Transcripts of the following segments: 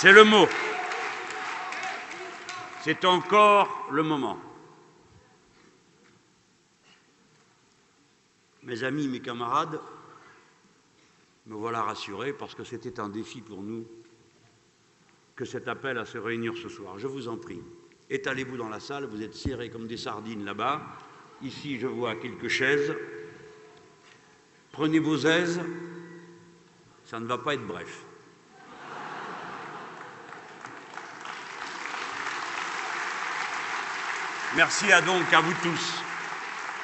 C'est le mot. C'est encore le moment. Mes amis, mes camarades, me voilà rassuré parce que c'était un défi pour nous que cet appel à se réunir ce soir. Je vous en prie, étalez-vous dans la salle, vous êtes serrés comme des sardines là-bas. Ici, je vois quelques chaises. Prenez vos aises, ça ne va pas être bref. Merci à donc à vous tous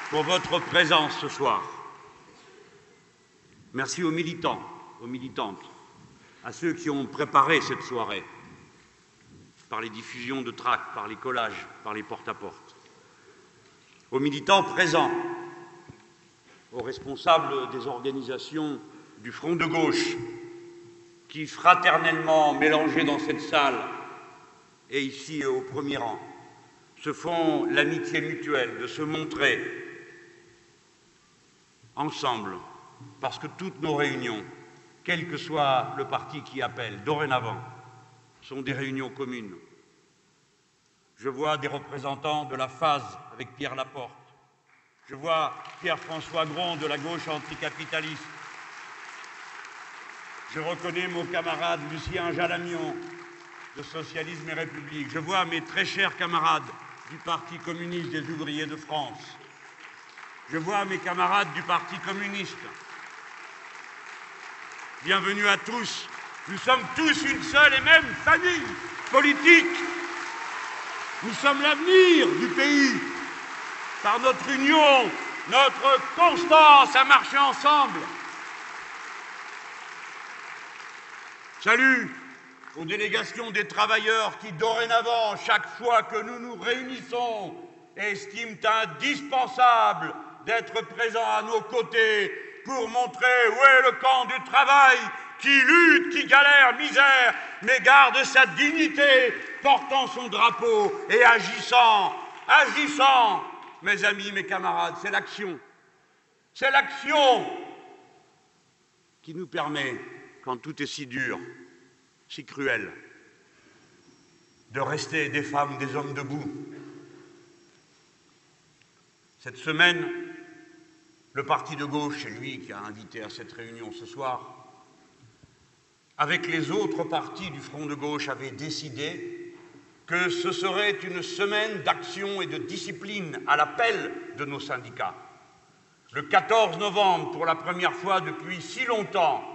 pour votre présence ce soir. Merci aux militants, aux militantes, à ceux qui ont préparé cette soirée par les diffusions de tracts, par les collages, par les porte-à-porte. Aux militants présents, aux responsables des organisations du Front de gauche, qui fraternellement, mélangés dans cette salle et ici au premier rang, se font l'amitié mutuelle de se montrer ensemble, parce que toutes nos réunions, quel que soit le parti qui appelle, dorénavant, sont des réunions communes. Je vois des représentants de la phase avec Pierre Laporte. Je vois Pierre-François Grand de la gauche anticapitaliste. Je reconnais mon camarade Lucien Jalamion de Socialisme et République. Je vois mes très chers camarades du Parti communiste des ouvriers de France. Je vois mes camarades du Parti communiste. Bienvenue à tous. Nous sommes tous une seule et même famille politique. Nous sommes l'avenir du pays. Par notre union, notre constance à marcher ensemble. Salut aux délégations des travailleurs qui, dorénavant, chaque fois que nous nous réunissons, estiment indispensable d'être présents à nos côtés pour montrer où est le camp du travail qui lutte, qui galère, misère, mais garde sa dignité, portant son drapeau et agissant, agissant. Mes amis, mes camarades, c'est l'action. C'est l'action qui nous permet, quand tout est si dur, si cruel, de rester des femmes, des hommes debout. Cette semaine, le parti de gauche, c'est lui qui a invité à cette réunion ce soir, avec les autres partis du Front de gauche, avait décidé que ce serait une semaine d'action et de discipline à l'appel de nos syndicats. Le 14 novembre, pour la première fois depuis si longtemps,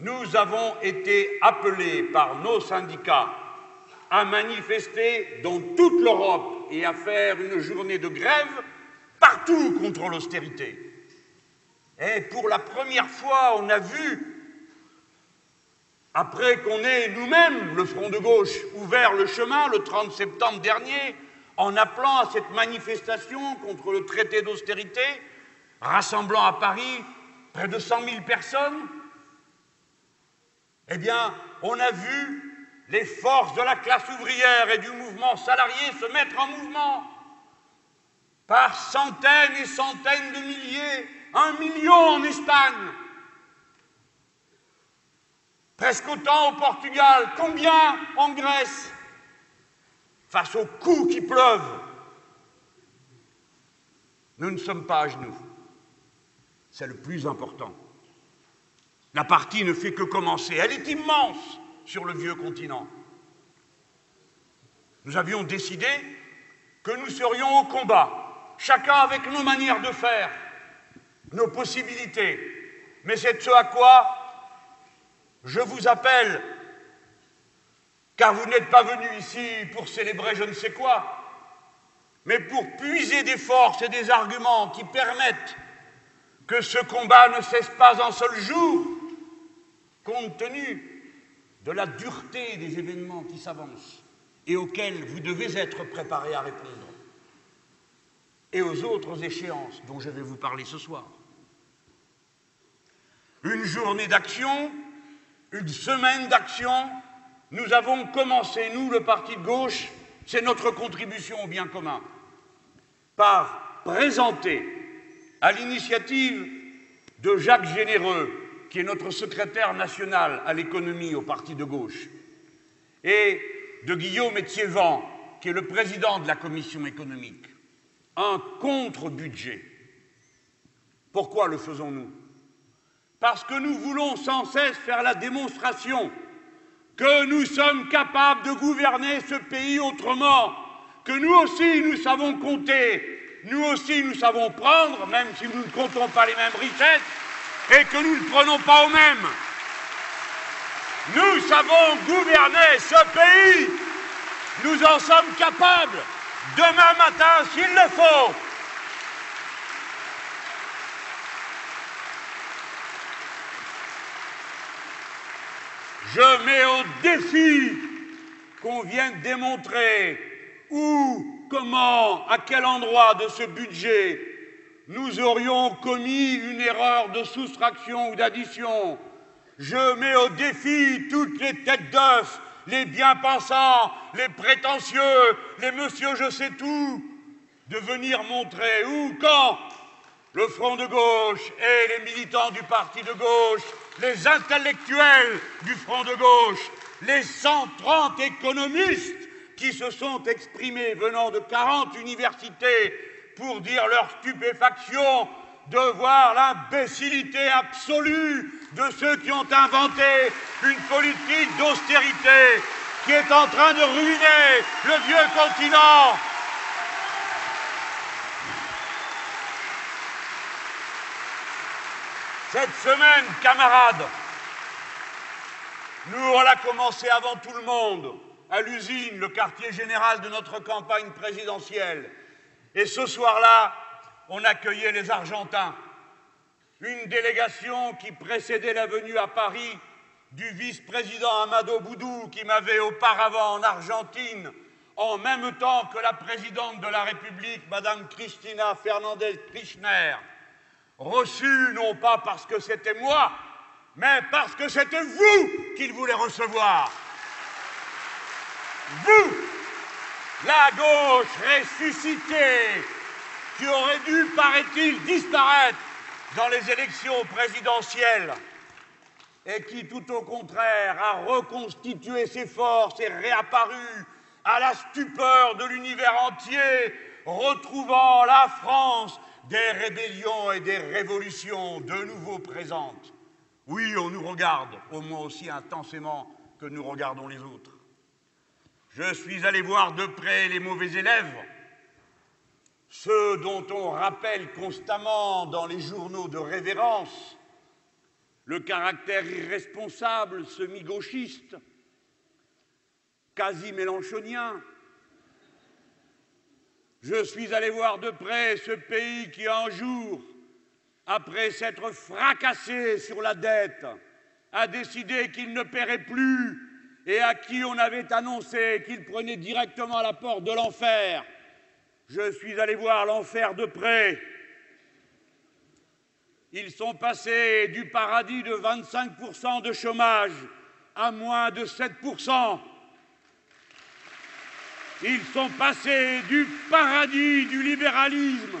nous avons été appelés par nos syndicats à manifester dans toute l'Europe et à faire une journée de grève partout contre l'austérité. Et pour la première fois, on a vu, après qu'on ait nous-mêmes, le Front de gauche, ouvert le chemin le 30 septembre dernier, en appelant à cette manifestation contre le traité d'austérité, rassemblant à Paris près de 100 000 personnes, eh bien, on a vu les forces de la classe ouvrière et du mouvement salarié se mettre en mouvement par centaines et centaines de milliers, un million en Espagne, presque autant au Portugal, combien en Grèce, face aux coups qui pleuvent. Nous ne sommes pas à genoux. C'est le plus important. La partie ne fait que commencer. Elle est immense sur le vieux continent. Nous avions décidé que nous serions au combat chacun avec nos manières de faire, nos possibilités. Mais c'est ce à quoi je vous appelle, car vous n'êtes pas venu ici pour célébrer je ne sais quoi, mais pour puiser des forces et des arguments qui permettent que ce combat ne cesse pas un seul jour, compte tenu de la dureté des événements qui s'avancent et auxquels vous devez être préparés à répondre et aux autres échéances dont je vais vous parler ce soir. Une journée d'action, une semaine d'action, nous avons commencé, nous, le Parti de gauche, c'est notre contribution au bien commun, par présenter, à l'initiative de Jacques Généreux, qui est notre secrétaire national à l'économie au Parti de gauche, et de Guillaume Etiévent, qui est le président de la commission économique, un contre-budget. Pourquoi le faisons-nous? Parce que nous voulons sans cesse faire la démonstration que nous sommes capables de gouverner ce pays autrement, que nous aussi nous savons compter, nous aussi nous savons prendre, même si nous ne comptons pas les mêmes richesses, et que nous ne prenons pas aux mêmes. Nous savons gouverner ce pays. Nous en sommes capables. Demain matin, s'il le faut. Je mets au défi qu'on vienne démontrer où, comment, à quel endroit de ce budget nous aurions commis une erreur de soustraction ou d'addition. Je mets au défi toutes les têtes d'œuf, les bien-pensants, les prétentieux, les monsieur je sais tout, de venir montrer où, quand le Front de gauche et les militants du parti de gauche, les intellectuels du Front de gauche, les 130 économistes qui se sont exprimés venant de 40 universités pour dire leur stupéfaction de voir l'imbécilité absolue de ceux qui ont inventé une politique d'austérité qui est en train de ruiner le vieux continent. Cette semaine, camarades, nous, on l'a commencé avant tout le monde, à l'usine, le quartier général de notre campagne présidentielle. Et ce soir-là, on accueillait les Argentins, une délégation qui précédait la venue à Paris du vice-président Amado Boudou, qui m'avait auparavant en Argentine, en même temps que la présidente de la République, Madame Cristina Fernandez Kirchner, reçu non pas parce que c'était moi, mais parce que c'était vous qu'il voulait recevoir. Vous, la gauche ressuscitée, qui aurait dû, paraît-il, disparaître dans les élections présidentielles et qui, tout au contraire, a reconstitué ses forces et réapparu à la stupeur de l'univers entier, retrouvant la France des rébellions et des révolutions de nouveau présentes. Oui, on nous regarde, au moins aussi intensément que nous regardons les autres. Je suis allé voir de près les mauvais élèves, ceux dont on rappelle constamment dans les journaux de révérence le caractère irresponsable, semi-gauchiste, quasi mélanchonien. Je suis allé voir de près ce pays qui, un jour, après s'être fracassé sur la dette, a décidé qu'il ne paierait plus et à qui on avait annoncé qu'il prenait directement la porte de l'enfer. Je suis allé voir l'enfer de près. Ils sont passés du paradis de 25% de chômage à moins de 7%. Ils sont passés du paradis du libéralisme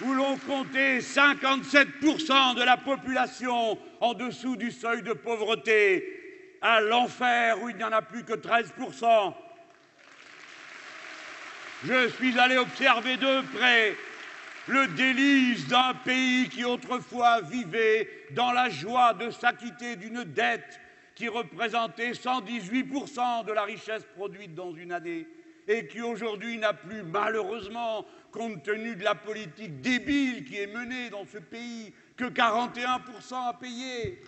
où l'on comptait 57% de la population en dessous du seuil de pauvreté à l'enfer où il n'y en a plus que 13%. Je suis allé observer de près le délice d'un pays qui autrefois vivait dans la joie de s'acquitter d'une dette qui représentait 118% de la richesse produite dans une année et qui aujourd'hui n'a plus malheureusement, compte tenu de la politique débile qui est menée dans ce pays, que 41% à payer.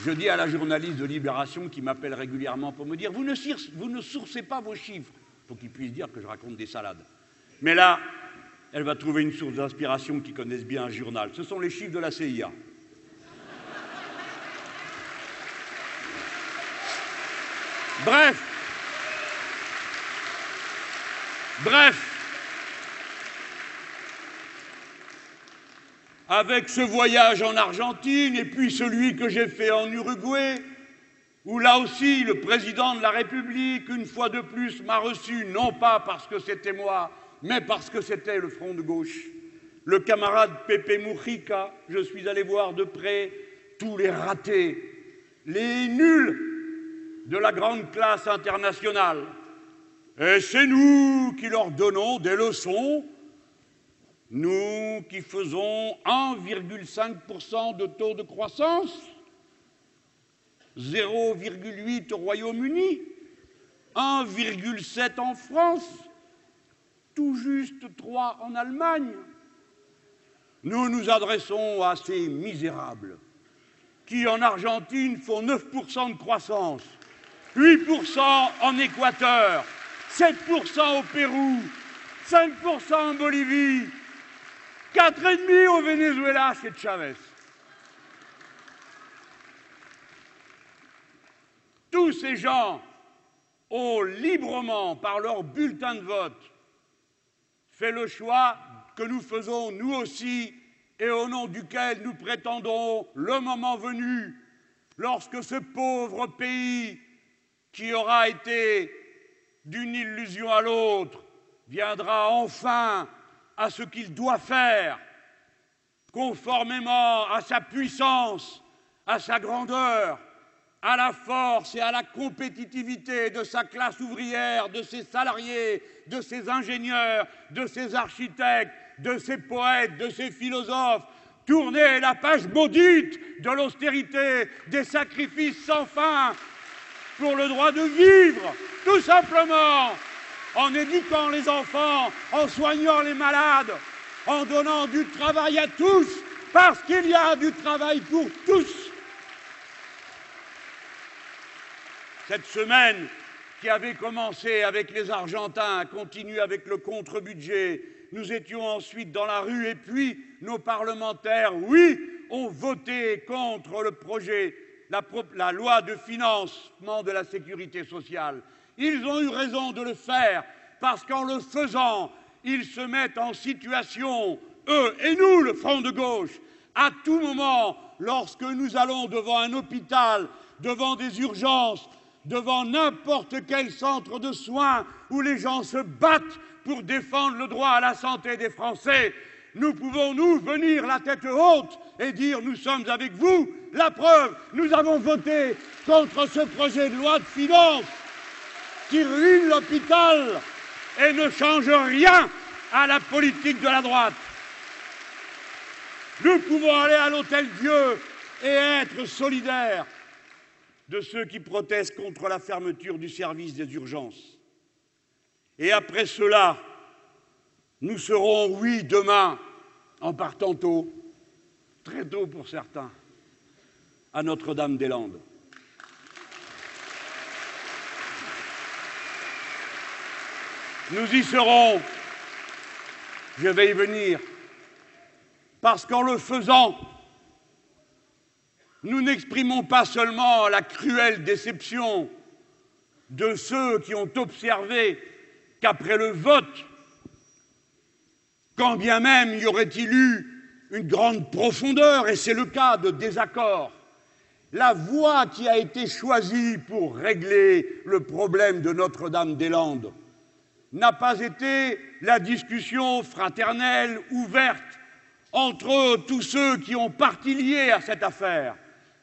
Je dis à la journaliste de Libération qui m'appelle régulièrement pour me dire Vous ne, sourcez pas vos chiffres. Il faut qu'il puisse dire que je raconte des salades. Mais là, elle va trouver une source d'inspiration qui connaisse bien un journal. Ce sont les chiffres de la CIA. Bref. Bref. Avec ce voyage en Argentine et puis celui que j'ai fait en Uruguay, où là aussi le président de la République, une fois de plus, m'a reçu, non pas parce que c'était moi, mais parce que c'était le front de gauche. Le camarade Pepe Mujica, je suis allé voir de près tous les ratés, les nuls de la grande classe internationale. Et c'est nous qui leur donnons des leçons, nous qui faisons 1,5% de taux de croissance, 0,8 au Royaume-Uni, 1,7 en France, tout juste 3 en Allemagne. Nous nous adressons à ces misérables qui, en Argentine, font 9% de croissance, 8% en Équateur, 7% au Pérou, 5% en Bolivie, 4,5% au Venezuela chez Chavez. Tous ces gens ont librement, par leur bulletin de vote, fait le choix que nous faisons nous aussi et au nom duquel nous prétendons, le moment venu, lorsque ce pauvre pays qui aura été d'une illusion à l'autre viendra enfin à ce qu'il doit faire, conformément à sa puissance, à sa grandeur, à la force et à la compétitivité de sa classe ouvrière, de ses salariés, de ses ingénieurs, de ses architectes, de ses poètes, de ses philosophes, tourner la page maudite de l'austérité, des sacrifices sans fin pour le droit de vivre, tout simplement, en éduquant les enfants, en soignant les malades, en donnant du travail à tous, parce qu'il y a du travail pour tous. Cette semaine qui avait commencé avec les Argentins continue avec le contre-budget. Nous étions ensuite dans la rue et puis nos parlementaires, oui, ont voté contre le projet, la, loi de financement de la sécurité sociale. Ils ont eu raison de le faire parce qu'en le faisant, ils se mettent en situation, eux et nous, le Front de gauche, à tout moment, lorsque nous allons devant un hôpital, devant des urgences, devant n'importe quel centre de soins où les gens se battent pour défendre le droit à la santé des Français, nous pouvons, nous, venir la tête haute et dire nous sommes avec vous. La preuve, nous avons voté contre ce projet de loi de finances qui ruine l'hôpital et ne change rien à la politique de la droite. Nous pouvons aller à l'hôtel Dieu et être solidaires de ceux qui protestent contre la fermeture du service des urgences. Et après cela, nous serons, oui, demain, en partant tôt, très tôt pour certains, à Notre-Dame-des-Landes. Nous y serons, je vais y venir, parce qu'en le faisant, nous n'exprimons pas seulement la cruelle déception de ceux qui ont observé qu'après le vote, quand bien même y aurait-il eu une grande profondeur, et c'est le cas de désaccord, la voie qui a été choisie pour régler le problème de Notre-Dame-des-Landes n'a pas été la discussion fraternelle, ouverte, entre tous ceux qui ont partie liée à cette affaire,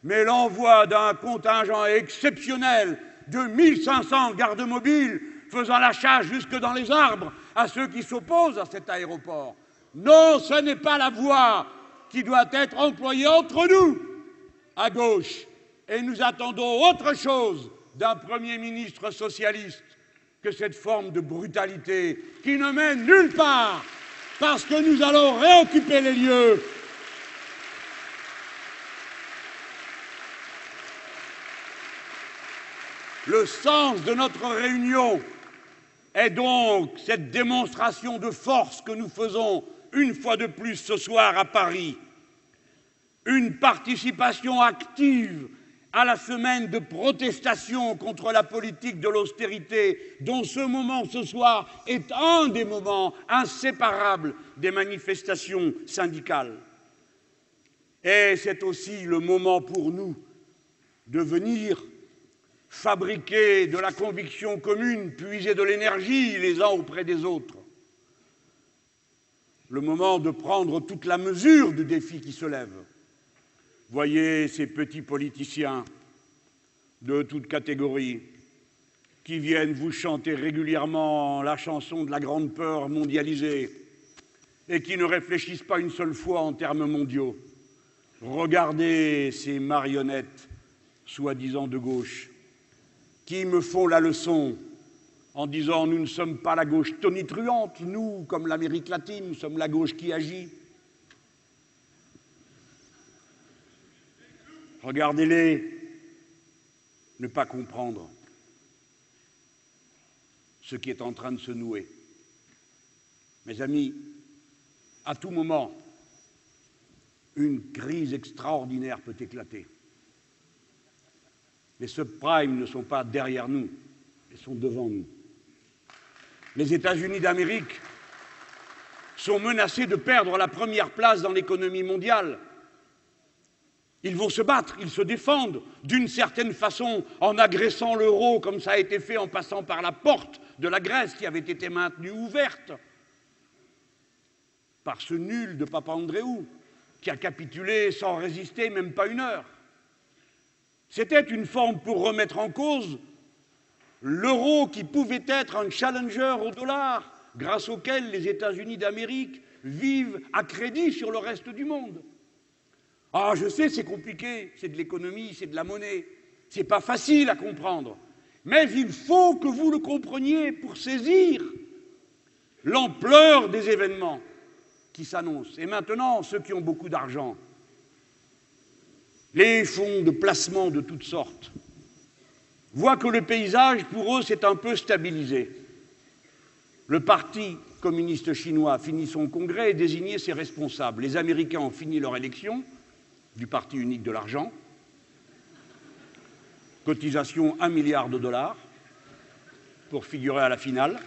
mais l'envoi d'un contingent exceptionnel de 1500 gardes mobiles faisant la chasse jusque dans les arbres à ceux qui s'opposent à cet aéroport. Non, ce n'est pas la voie qui doit être employée entre nous, à gauche, et nous attendons autre chose d'un Premier ministre socialiste que cette forme de brutalité qui ne mène nulle part, parce que nous allons réoccuper les lieux. Le sens de notre réunion est donc cette démonstration de force que nous faisons une fois de plus ce soir à Paris, une participation active à la semaine de protestation contre la politique de l'austérité, dont ce moment ce soir est un des moments inséparables des manifestations syndicales. Et c'est aussi le moment pour nous de venir fabriquer de la conviction commune, puiser de l'énergie les uns auprès des autres, le moment de prendre toute la mesure du défi qui se lève. Voyez ces petits politiciens de toutes catégories qui viennent vous chanter régulièrement la chanson de la grande peur mondialisée et qui ne réfléchissent pas une seule fois en termes mondiaux. Regardez ces marionnettes soi-disant de gauche qui me font la leçon en disant nous ne sommes pas la gauche tonitruante, nous, comme l'Amérique latine, nous sommes la gauche qui agit. Regardez-les ne pas comprendre ce qui est en train de se nouer. Mes amis, à tout moment, une crise extraordinaire peut éclater. Les subprimes ne sont pas derrière nous, ils sont devant nous. Les États-Unis d'Amérique sont menacés de perdre la première place dans l'économie mondiale. Ils vont se battre, ils se défendent d'une certaine façon en agressant l'euro comme ça a été fait en passant par la porte de la Grèce qui avait été maintenue ouverte par ce nul de Papa Andréou qui a capitulé sans résister même pas une heure. C'était une forme pour remettre en cause l'euro qui pouvait être un challenger au dollar, grâce auquel les États-Unis d'Amérique vivent à crédit sur le reste du monde. Ah, je sais, c'est compliqué, c'est de l'économie, c'est de la monnaie, c'est pas facile à comprendre, mais il faut que vous le compreniez pour saisir l'ampleur des événements qui s'annoncent. Et maintenant, ceux qui ont beaucoup d'argent, les fonds de placement de toutes sortes, voient que le paysage, pour eux, s'est un peu stabilisé. Le Parti communiste chinois a fini son congrès et désigné ses responsables. Les Américains ont fini leur élection du Parti unique de l'argent. Cotisation 1 milliard de dollars pour figurer à la finale.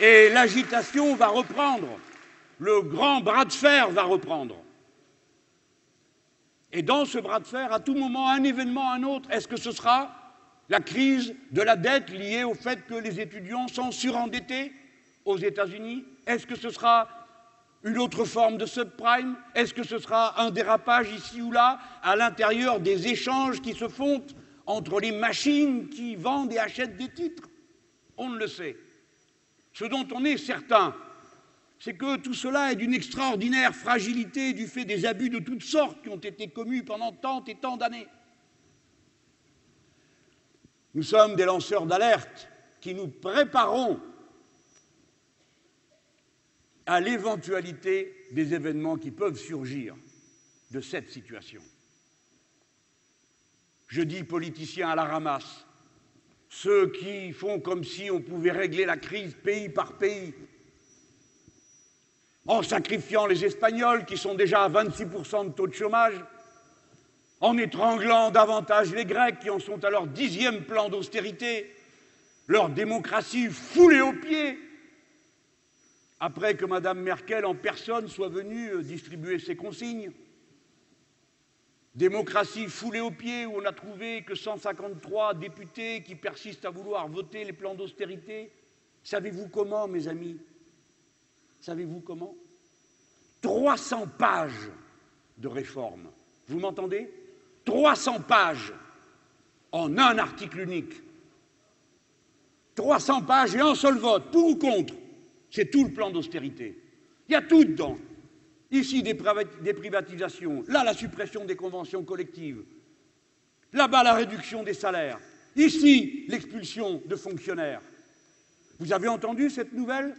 Et l'agitation va reprendre. Le grand bras de fer va reprendre. Et dans ce bras de fer, à tout moment, un événement, un autre, est-ce que ce sera la crise de la dette liée au fait que les étudiants sont surendettés aux États-Unis? Est-ce que ce sera une autre forme de subprime Est-ce que ce sera un dérapage ici ou là à l'intérieur des échanges qui se font entre les machines qui vendent et achètent des titres? On ne le sait. Ce dont on est certain, c'est que tout cela est d'une extraordinaire fragilité du fait des abus de toutes sortes qui ont été commis pendant tant et tant d'années. Nous sommes des lanceurs d'alerte qui nous préparons à l'éventualité des événements qui peuvent surgir de cette situation. Je dis politiciens à la ramasse, ceux qui font comme si on pouvait régler la crise pays par pays, en sacrifiant les Espagnols qui sont déjà à 26% de taux de chômage, en étranglant davantage les Grecs qui en sont à leur dixième plan d'austérité, leur démocratie foulée aux pieds, après que Mme Merkel en personne soit venue euh, distribuer ses consignes. Démocratie foulée aux pieds où on n'a trouvé que 153 députés qui persistent à vouloir voter les plans d'austérité. Savez-vous comment, mes amis? Savez-vous comment? 300 pages de réformes. Vous m'entendez? 300 pages en un article unique. 300 pages et un seul vote, pour ou contre. C'est tout le plan d'austérité. Il y a tout dedans. Ici, des, privatisations. Là, la suppression des conventions collectives. Là-bas, la réduction des salaires. Ici, l'expulsion de fonctionnaires. Vous avez entendu cette nouvelle?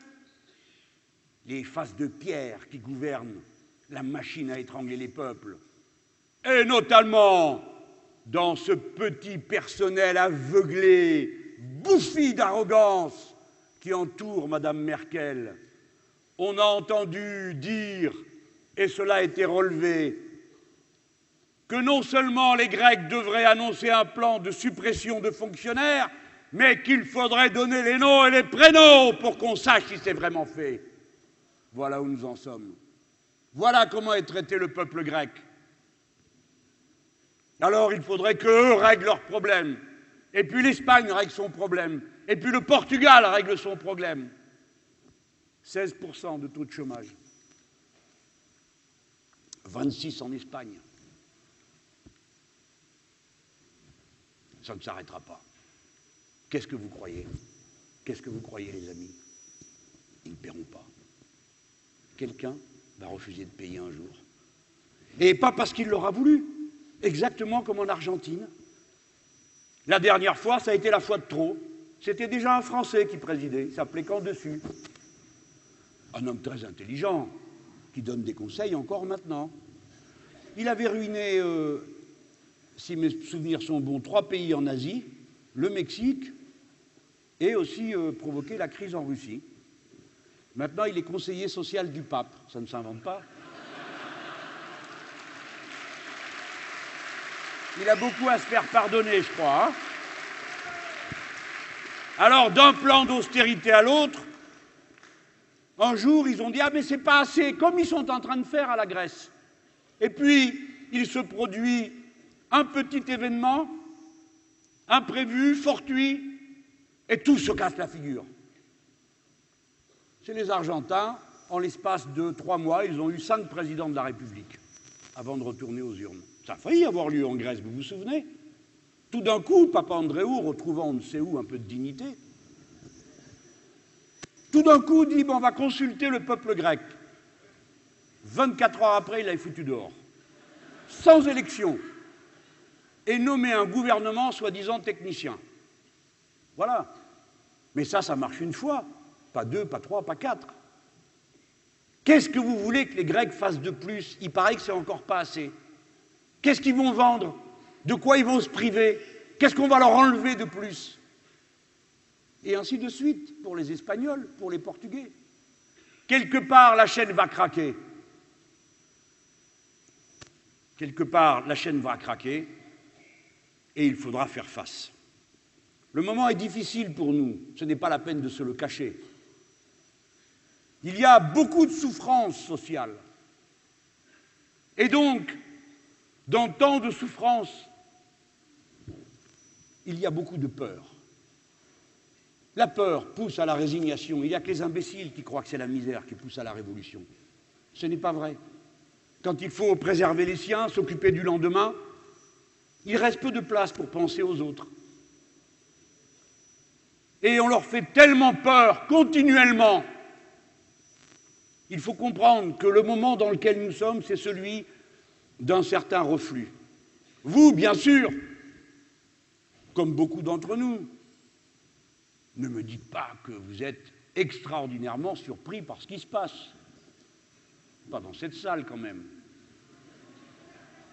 Les faces de pierre qui gouvernent la machine à étrangler les peuples, et notamment dans ce petit personnel aveuglé, bouffi d'arrogance qui entoure Madame Merkel. On a entendu dire, et cela a été relevé, que non seulement les Grecs devraient annoncer un plan de suppression de fonctionnaires, mais qu'il faudrait donner les noms et les prénoms pour qu'on sache si c'est vraiment fait. Voilà où nous en sommes. Voilà comment est traité le peuple grec. Alors il faudrait qu'eux règlent leurs problèmes. Et puis l'Espagne règle son problème. Et puis le Portugal règle son problème. 16% de taux de chômage. 26 en Espagne. Ça ne s'arrêtera pas. Qu'est-ce que vous croyez? Qu'est-ce que vous croyez, les amis? Ils ne paieront pas. Quelqu'un va refuser de payer un jour. Et pas parce qu'il l'aura voulu, exactement comme en Argentine. La dernière fois, ça a été la fois de trop. C'était déjà un Français qui présidait, il s'appelait Camp Dessus. Un homme très intelligent, qui donne des conseils encore maintenant. Il avait ruiné, euh, si mes souvenirs sont bons, trois pays en Asie, le Mexique, et aussi euh, provoqué la crise en Russie. Maintenant, il est conseiller social du pape, ça ne s'invente pas. Il a beaucoup à se faire pardonner, je crois. Hein. Alors, d'un plan d'austérité à l'autre, un jour, ils ont dit Ah, mais c'est pas assez, comme ils sont en train de faire à la Grèce. Et puis, il se produit un petit événement, imprévu, fortuit, et tout se casse la figure. C'est les Argentins, en l'espace de trois mois, ils ont eu cinq présidents de la République avant de retourner aux urnes. Ça a failli avoir lieu en Grèce, vous vous souvenez? Tout d'un coup, Papa Andréou, retrouvant on ne sait où un peu de dignité, tout d'un coup dit on va consulter le peuple grec. 24 heures après, il l'avait foutu dehors. Sans élection. Et nommé un gouvernement soi-disant technicien. Voilà. Mais ça, ça marche une fois. Pas deux, pas trois, pas quatre. Qu'est-ce que vous voulez que les Grecs fassent de plus? Il paraît que c'est encore pas assez. Qu'est-ce qu'ils vont vendre? De quoi ils vont se priver? Qu'est-ce qu'on va leur enlever de plus? Et ainsi de suite pour les Espagnols, pour les Portugais. Quelque part, la chaîne va craquer. Quelque part, la chaîne va craquer et il faudra faire face. Le moment est difficile pour nous, ce n'est pas la peine de se le cacher. Il y a beaucoup de souffrances sociales. Et donc, dans tant de souffrances, il y a beaucoup de peur. La peur pousse à la résignation. Il n'y a que les imbéciles qui croient que c'est la misère qui pousse à la révolution. Ce n'est pas vrai. Quand il faut préserver les siens, s'occuper du lendemain, il reste peu de place pour penser aux autres. Et on leur fait tellement peur continuellement. Il faut comprendre que le moment dans lequel nous sommes, c'est celui d'un certain reflux. Vous, bien sûr, comme beaucoup d'entre nous, ne me dites pas que vous êtes extraordinairement surpris par ce qui se passe. Pas dans cette salle quand même.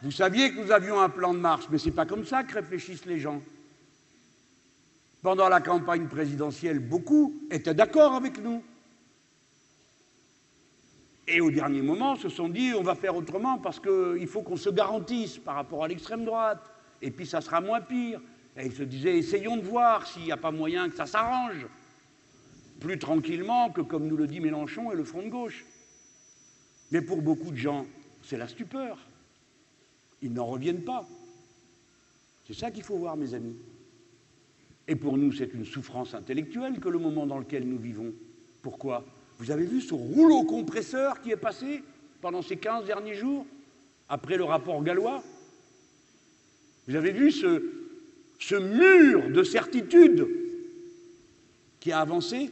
Vous saviez que nous avions un plan de marche, mais ce n'est pas comme ça que réfléchissent les gens. Pendant la campagne présidentielle, beaucoup étaient d'accord avec nous. Et au dernier moment, se sont dit on va faire autrement parce qu'il faut qu'on se garantisse par rapport à l'extrême droite. Et puis ça sera moins pire. Et ils se disaient essayons de voir s'il n'y a pas moyen que ça s'arrange. Plus tranquillement que comme nous le dit Mélenchon et le Front de gauche. Mais pour beaucoup de gens, c'est la stupeur. Ils n'en reviennent pas. C'est ça qu'il faut voir, mes amis. Et pour nous, c'est une souffrance intellectuelle que le moment dans lequel nous vivons. Pourquoi? Vous avez vu ce rouleau compresseur qui est passé pendant ces 15 derniers jours, après le rapport gallois Vous avez vu ce, ce mur de certitude qui a avancé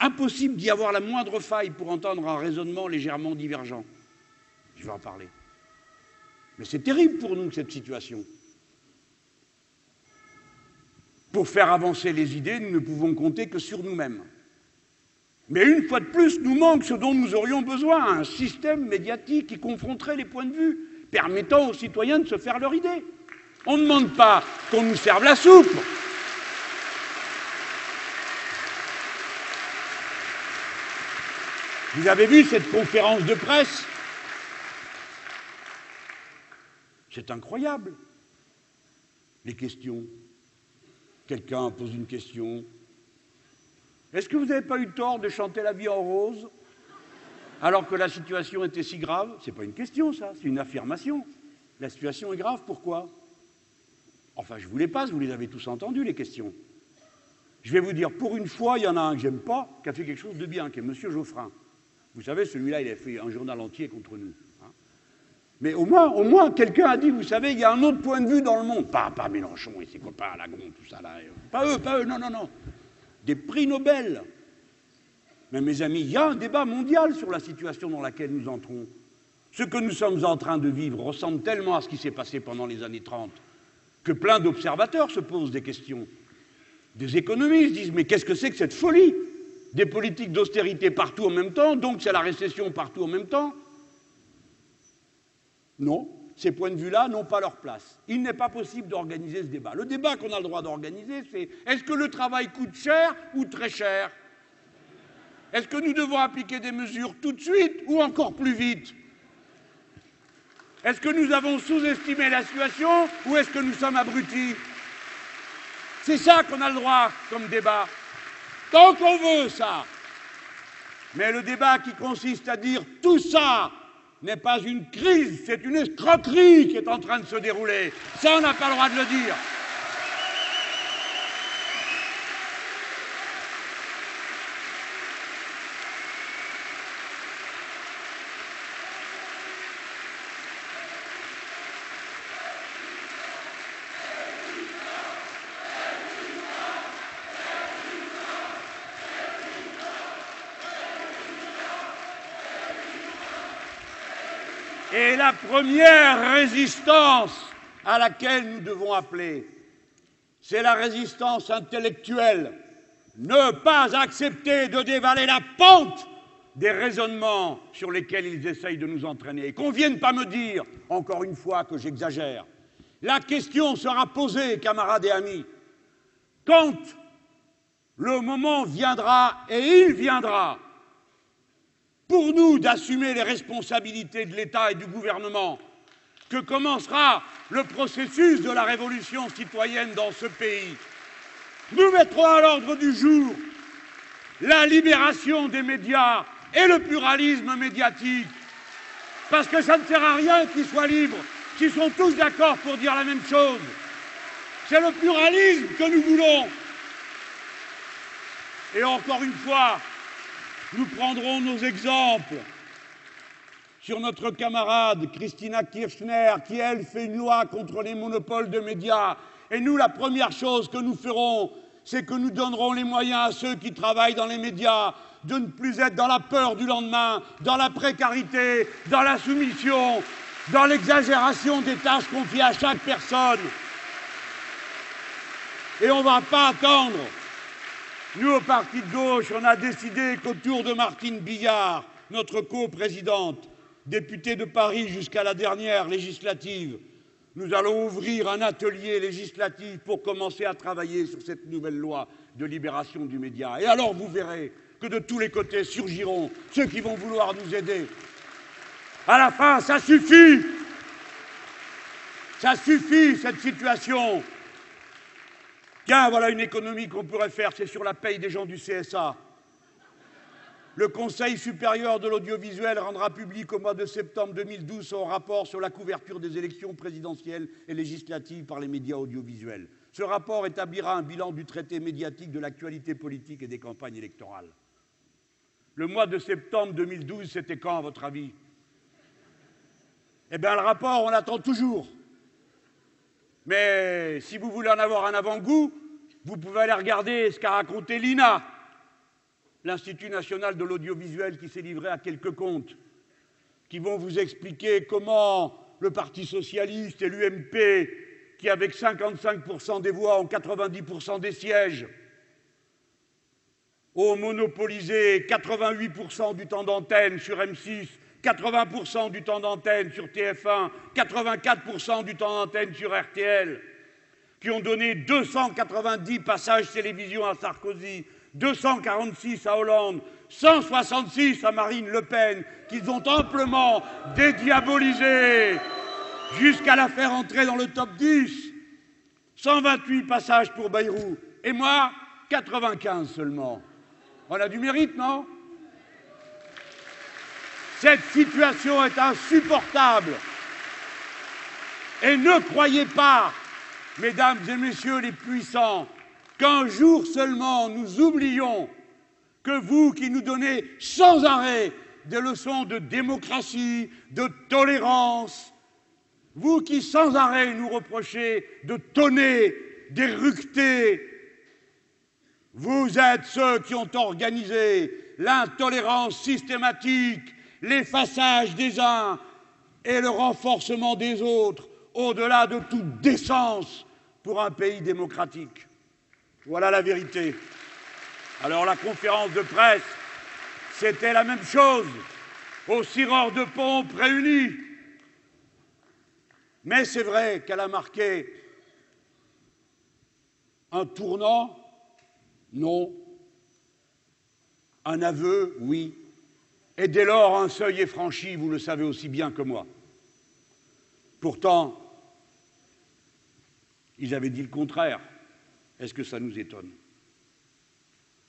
Impossible d'y avoir la moindre faille pour entendre un raisonnement légèrement divergent. Je vais en parler. Mais c'est terrible pour nous, cette situation. Pour faire avancer les idées, nous ne pouvons compter que sur nous-mêmes. Mais une fois de plus, nous manque ce dont nous aurions besoin, un système médiatique qui confronterait les points de vue, permettant aux citoyens de se faire leur idée. On ne demande pas qu'on nous serve la soupe. Vous avez vu cette conférence de presse? C'est incroyable. Les questions. Quelqu'un pose une question. Est-ce que vous n'avez pas eu tort de chanter la vie en rose alors que la situation était si grave? Ce n'est pas une question, ça, c'est une affirmation. La situation est grave, pourquoi? Enfin, je ne vous les vous les avez tous entendues, les questions. Je vais vous dire, pour une fois, il y en a un que j'aime pas, qui a fait quelque chose de bien, qui est M. Geoffrin. Vous savez, celui-là, il a fait un journal entier contre nous. Hein. Mais au moins, au moins quelqu'un a dit, vous savez, il y a un autre point de vue dans le monde. Pas, pas Mélenchon et ses copains, Lagon, tout ça là. Pas eux, pas eux, non, non, non. Des prix Nobel. Mais mes amis, il y a un débat mondial sur la situation dans laquelle nous entrons. Ce que nous sommes en train de vivre ressemble tellement à ce qui s'est passé pendant les années 30 que plein d'observateurs se posent des questions. Des économistes disent mais qu'est-ce que c'est que cette folie? Des politiques d'austérité partout en même temps, donc c'est la récession partout en même temps? Non, ces points de vue-là n'ont pas leur place. Il n'est pas possible d'organiser ce débat. Le débat qu'on a le droit d'organiser, c'est est-ce que le travail coûte cher ou très cher? Est-ce que nous devons appliquer des mesures tout de suite ou encore plus vite? Est-ce que nous avons sous-estimé la situation ou est-ce que nous sommes abrutis? C'est ça qu'on a le droit comme débat. Tant qu'on veut ça. Mais le débat qui consiste à dire tout ça n'est pas une crise, c'est une escroquerie qui est en train de se dérouler. Ça, on n'a pas le droit de le dire. Et la première résistance à laquelle nous devons appeler, c'est la résistance intellectuelle. Ne pas accepter de dévaler la pente des raisonnements sur lesquels ils essayent de nous entraîner. Et qu'on vienne pas me dire, encore une fois, que j'exagère. La question sera posée, camarades et amis, quand le moment viendra, et il viendra, pour nous d'assumer les responsabilités de l'État et du gouvernement, que commencera le processus de la révolution citoyenne dans ce pays. Nous mettrons à l'ordre du jour la libération des médias et le pluralisme médiatique, parce que ça ne sert à rien qu'ils soient libres, qu'ils sont tous d'accord pour dire la même chose. C'est le pluralisme que nous voulons. Et encore une fois, nous prendrons nos exemples sur notre camarade Christina Kirchner, qui, elle, fait une loi contre les monopoles de médias. Et nous, la première chose que nous ferons, c'est que nous donnerons les moyens à ceux qui travaillent dans les médias de ne plus être dans la peur du lendemain, dans la précarité, dans la soumission, dans l'exagération des tâches confiées à chaque personne. Et on ne va pas attendre nous, au Parti de gauche, on a décidé qu'autour de Martine Billard, notre coprésidente, députée de Paris jusqu'à la dernière législative, nous allons ouvrir un atelier législatif pour commencer à travailler sur cette nouvelle loi de libération du média. Et alors vous verrez que de tous les côtés surgiront ceux qui vont vouloir nous aider. À la fin, ça suffit. Ça suffit, cette situation. Tiens, voilà une économie qu'on pourrait faire, c'est sur la paye des gens du CSA. Le Conseil supérieur de l'audiovisuel rendra public au mois de septembre 2012 son rapport sur la couverture des élections présidentielles et législatives par les médias audiovisuels. Ce rapport établira un bilan du traité médiatique de l'actualité politique et des campagnes électorales. Le mois de septembre 2012, c'était quand, à votre avis? Eh bien, le rapport, on l'attend toujours. Mais si vous voulez en avoir un avant-goût, vous pouvez aller regarder ce qu'a raconté l'INA, l'Institut national de l'audiovisuel qui s'est livré à quelques comptes, qui vont vous expliquer comment le Parti socialiste et l'UMP, qui avec 55% des voix ont 90% des sièges, ont monopolisé 88% du temps d'antenne sur M6 80% du temps d'antenne sur TF1, 84% du temps d'antenne sur RTL, qui ont donné 290 passages télévision à Sarkozy, 246 à Hollande, 166 à Marine Le Pen, qu'ils ont amplement dédiabolisé jusqu'à la faire entrer dans le top 10. 128 passages pour Bayrou. Et moi, 95 seulement. On a du mérite, non? Cette situation est insupportable. Et ne croyez pas, mesdames et messieurs les puissants, qu'un jour seulement nous oublions que vous qui nous donnez sans arrêt des leçons de démocratie, de tolérance, vous qui sans arrêt nous reprochez de tonner, d'éructer, vous êtes ceux qui ont organisé l'intolérance systématique, l'effaçage des uns et le renforcement des autres, au-delà de toute décence pour un pays démocratique. Voilà la vérité. Alors la conférence de presse, c'était la même chose, aux sireurs de pompe réunis. Mais c'est vrai qu'elle a marqué un tournant, non. Un aveu, oui. Et dès lors, un seuil est franchi, vous le savez aussi bien que moi. Pourtant, ils avaient dit le contraire. Est-ce que ça nous étonne?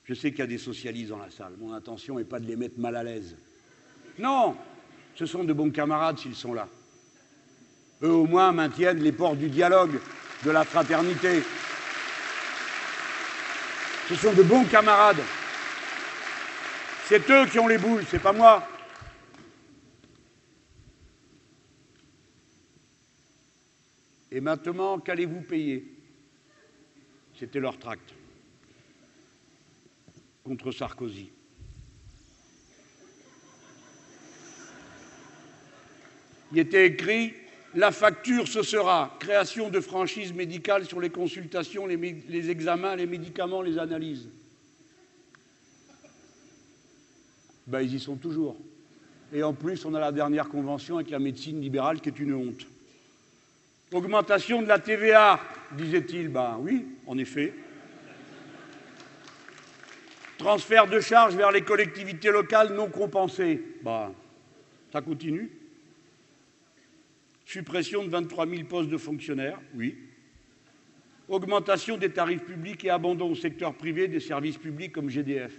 Je sais qu'il y a des socialistes dans la salle. Mon intention n'est pas de les mettre mal à l'aise. Non, ce sont de bons camarades s'ils sont là. Eux au moins maintiennent les portes du dialogue, de la fraternité. Ce sont de bons camarades. C'est eux qui ont les boules, c'est pas moi. Et maintenant, qu'allez-vous payer? C'était leur tract contre Sarkozy. Il était écrit la facture, ce sera création de franchises médicales sur les consultations, les, les examens, les médicaments, les analyses. Ben, ils y sont toujours. Et en plus, on a la dernière convention avec la médecine libérale qui est une honte. Augmentation de la TVA, disait-il. Ben oui, en effet. Transfert de charges vers les collectivités locales non compensées. Ben, ça continue. Suppression de 23 000 postes de fonctionnaires, oui. Augmentation des tarifs publics et abandon au secteur privé des services publics comme GDF.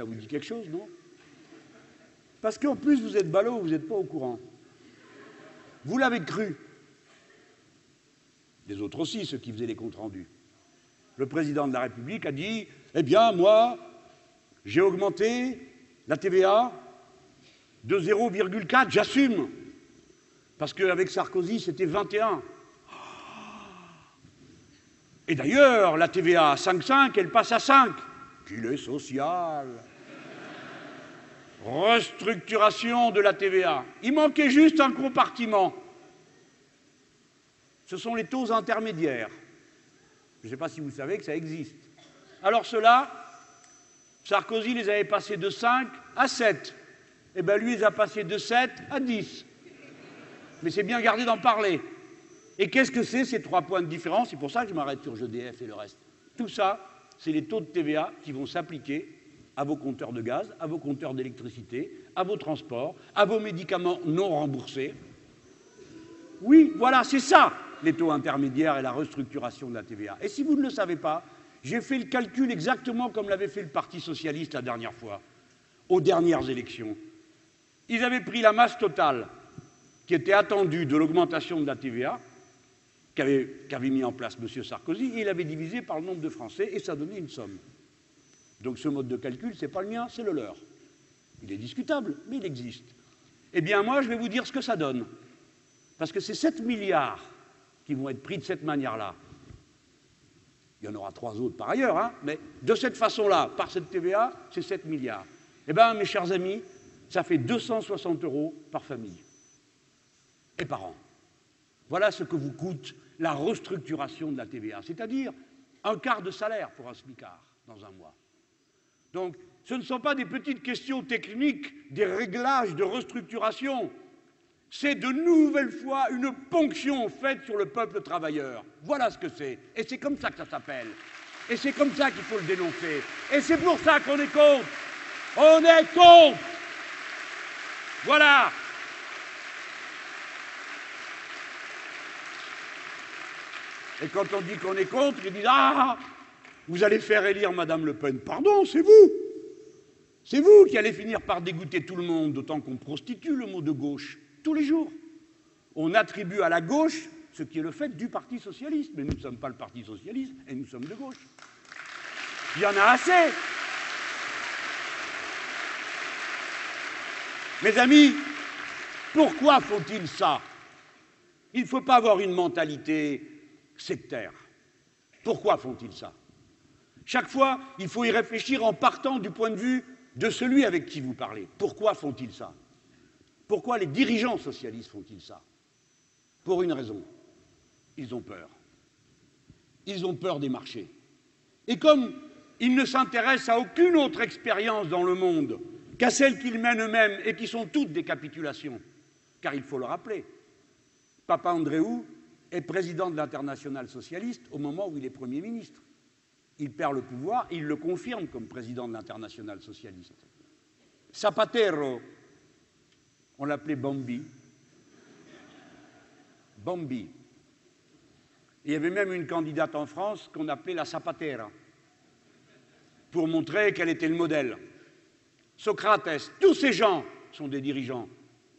Ça vous dit quelque chose, non? Parce qu'en plus, vous êtes ballot, vous n'êtes pas au courant. Vous l'avez cru. Les autres aussi, ceux qui faisaient les comptes rendus. Le président de la République a dit Eh bien, moi, j'ai augmenté la TVA de 0,4, j'assume. Parce qu'avec Sarkozy, c'était 21. Et d'ailleurs, la TVA à 5,5, elle passe à 5. Qu'il est social restructuration de la TVA. Il manquait juste un compartiment. Ce sont les taux intermédiaires. Je ne sais pas si vous savez que ça existe. Alors cela, Sarkozy les avait passés de 5 à 7. Eh bien lui, il les a passés de 7 à 10. Mais c'est bien gardé d'en parler. Et qu'est-ce que c'est ces trois points de différence? C'est pour ça que je m'arrête sur GDF et le reste. Tout ça, c'est les taux de TVA qui vont s'appliquer à vos compteurs de gaz, à vos compteurs d'électricité, à vos transports, à vos médicaments non remboursés. Oui, voilà, c'est ça, les taux intermédiaires et la restructuration de la TVA. Et si vous ne le savez pas, j'ai fait le calcul exactement comme l'avait fait le Parti socialiste la dernière fois, aux dernières élections. Ils avaient pris la masse totale qui était attendue de l'augmentation de la TVA, qu'avait mis en place M. Sarkozy, et il avait divisé par le nombre de Français, et ça donnait une somme. Donc ce mode de calcul, ce n'est pas le mien, c'est le leur. Il est discutable, mais il existe. Eh bien, moi, je vais vous dire ce que ça donne. Parce que c'est 7 milliards qui vont être pris de cette manière-là. Il y en aura trois autres par ailleurs, hein, mais de cette façon-là, par cette TVA, c'est 7 milliards. Eh bien, mes chers amis, ça fait 260 euros par famille et par an. Voilà ce que vous coûte la restructuration de la TVA, c'est-à-dire un quart de salaire pour un smicard dans un mois. Donc, ce ne sont pas des petites questions techniques, des réglages de restructuration. C'est de nouvelles fois une ponction faite sur le peuple travailleur. Voilà ce que c'est. Et c'est comme ça que ça s'appelle. Et c'est comme ça qu'il faut le dénoncer. Et c'est pour ça qu'on est contre. On est contre. Voilà. Et quand on dit qu'on est contre, ils disent Ah, vous allez faire élire Madame Le Pen. Pardon, c'est vous. C'est vous qui allez finir par dégoûter tout le monde, d'autant qu'on prostitue le mot de gauche tous les jours. On attribue à la gauche ce qui est le fait du Parti socialiste. Mais nous ne sommes pas le Parti socialiste et nous sommes de gauche. Il y en a assez. Mes amis, pourquoi faut-il ça? Il ne faut pas avoir une mentalité sectaire. Pourquoi font-ils ça? Chaque fois, il faut y réfléchir en partant du point de vue de celui avec qui vous parlez. Pourquoi font-ils ça? Pourquoi les dirigeants socialistes font-ils ça? Pour une raison. Ils ont peur. Ils ont peur des marchés. Et comme ils ne s'intéressent à aucune autre expérience dans le monde qu'à celles qu'ils mènent eux-mêmes et qui sont toutes des capitulations, car il faut le rappeler, Papa Andréou est président de l'internationale socialiste au moment où il est Premier ministre. Il perd le pouvoir, il le confirme comme président de l'internationale socialiste. Zapatero, on l'appelait Bambi. Bambi. Il y avait même une candidate en France qu'on appelait la Zapatera, pour montrer quel était le modèle. Socrates, tous ces gens sont des dirigeants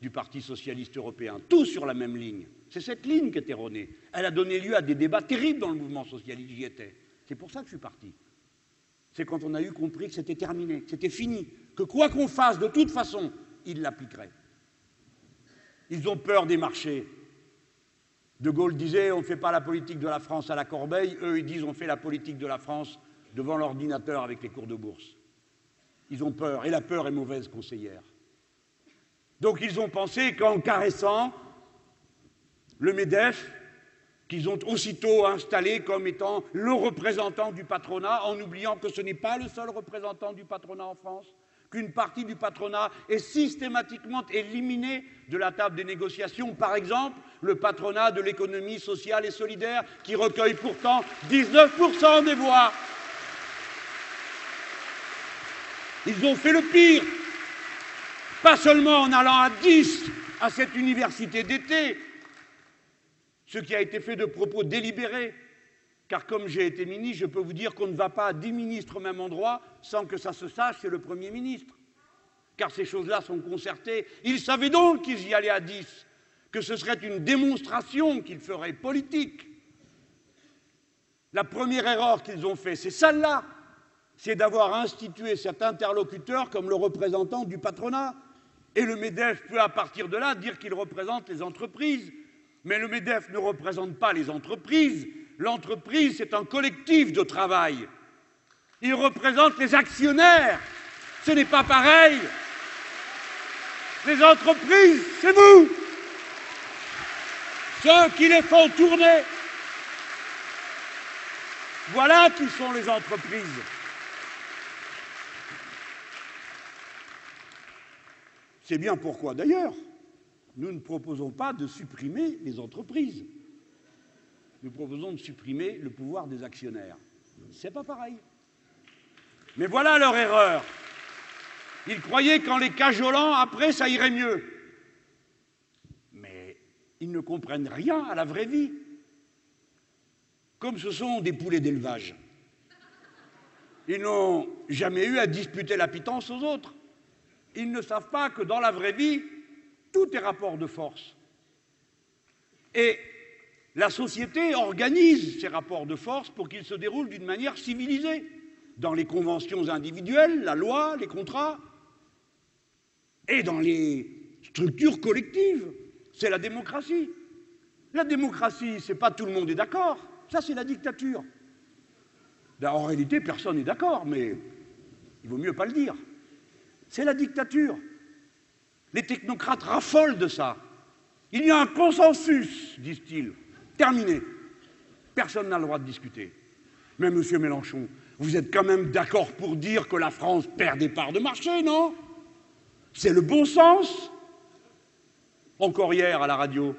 du Parti socialiste européen, tous sur la même ligne. C'est cette ligne qui est erronée. Elle a donné lieu à des débats terribles dans le mouvement socialiste, j'y étais. C'est pour ça que je suis parti. C'est quand on a eu compris que c'était terminé, que c'était fini, que quoi qu'on fasse, de toute façon, ils l'appliqueraient. Ils ont peur des marchés. De Gaulle disait on ne fait pas la politique de la France à la corbeille, eux ils disent on fait la politique de la France devant l'ordinateur avec les cours de bourse. Ils ont peur, et la peur est mauvaise conseillère. Donc ils ont pensé qu'en caressant le MEDEF, qu'ils ont aussitôt installé comme étant le représentant du patronat, en oubliant que ce n'est pas le seul représentant du patronat en France, qu'une partie du patronat est systématiquement éliminée de la table des négociations. Par exemple, le patronat de l'économie sociale et solidaire, qui recueille pourtant 19% des voix. Ils ont fait le pire, pas seulement en allant à 10 à cette université d'été, ce qui a été fait de propos délibérés, car comme j'ai été ministre, je peux vous dire qu'on ne va pas à 10 ministres au même endroit sans que ça se sache chez le Premier ministre, car ces choses-là sont concertées. Ils savaient donc qu'ils y allaient à 10, que ce serait une démonstration qu'ils feraient politique. La première erreur qu'ils ont faite, c'est celle-là, c'est d'avoir institué cet interlocuteur comme le représentant du patronat. Et le MEDEF peut, à partir de là, dire qu'il représente les entreprises. Mais le MEDEF ne représente pas les entreprises. L'entreprise, c'est un collectif de travail. Il représente les actionnaires. Ce n'est pas pareil. Les entreprises, c'est vous. Ceux qui les font tourner. Voilà qui sont les entreprises. C'est bien pourquoi, d'ailleurs, nous ne proposons pas de supprimer les entreprises. Nous proposons de supprimer le pouvoir des actionnaires. C'est pas pareil. Mais voilà leur erreur. Ils croyaient qu'en les cajolant, après, ça irait mieux. Mais ils ne comprennent rien à la vraie vie. Comme ce sont des poulets d'élevage. Ils n'ont jamais eu à disputer la pitance aux autres ils ne savent pas que dans la vraie vie, tout est rapport de force. Et la société organise ces rapports de force pour qu'ils se déroulent d'une manière civilisée, dans les conventions individuelles, la loi, les contrats, et dans les structures collectives. C'est la démocratie. La démocratie, c'est pas tout le monde est d'accord. Ça, c'est la dictature. Ben, en réalité, personne n'est d'accord, mais il vaut mieux pas le dire. C'est la dictature. Les technocrates raffolent de ça. Il y a un consensus, disent-ils. Terminé. Personne n'a le droit de discuter. Mais, monsieur Mélenchon, vous êtes quand même d'accord pour dire que la France perd des parts de marché, non? C'est le bon sens? Encore hier à la radio.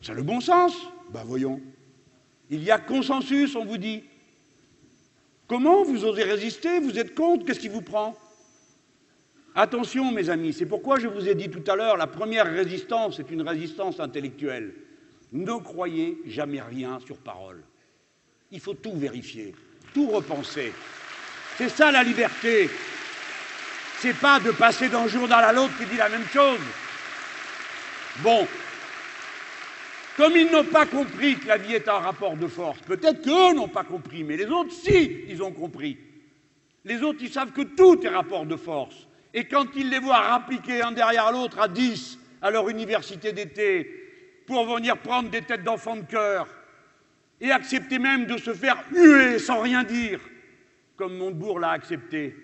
C'est le bon sens? Ben voyons. Il y a consensus, on vous dit. Comment vous osez résister? Vous êtes contre? Qu'est-ce qui vous prend? Attention, mes amis, c'est pourquoi je vous ai dit tout à l'heure, la première résistance est une résistance intellectuelle. Ne croyez jamais rien sur parole. Il faut tout vérifier, tout repenser. C'est ça la liberté. C'est pas de passer d'un jour dans l'autre qui dit la même chose. Bon. Comme ils n'ont pas compris que la vie est un rapport de force, peut-être qu'eux n'ont pas compris, mais les autres, si, ils ont compris. Les autres, ils savent que tout est rapport de force. Et quand ils les voient rappliquer un derrière l'autre à 10 à leur université d'été pour venir prendre des têtes d'enfants de cœur et accepter même de se faire huer sans rien dire, comme Montebourg l'a accepté,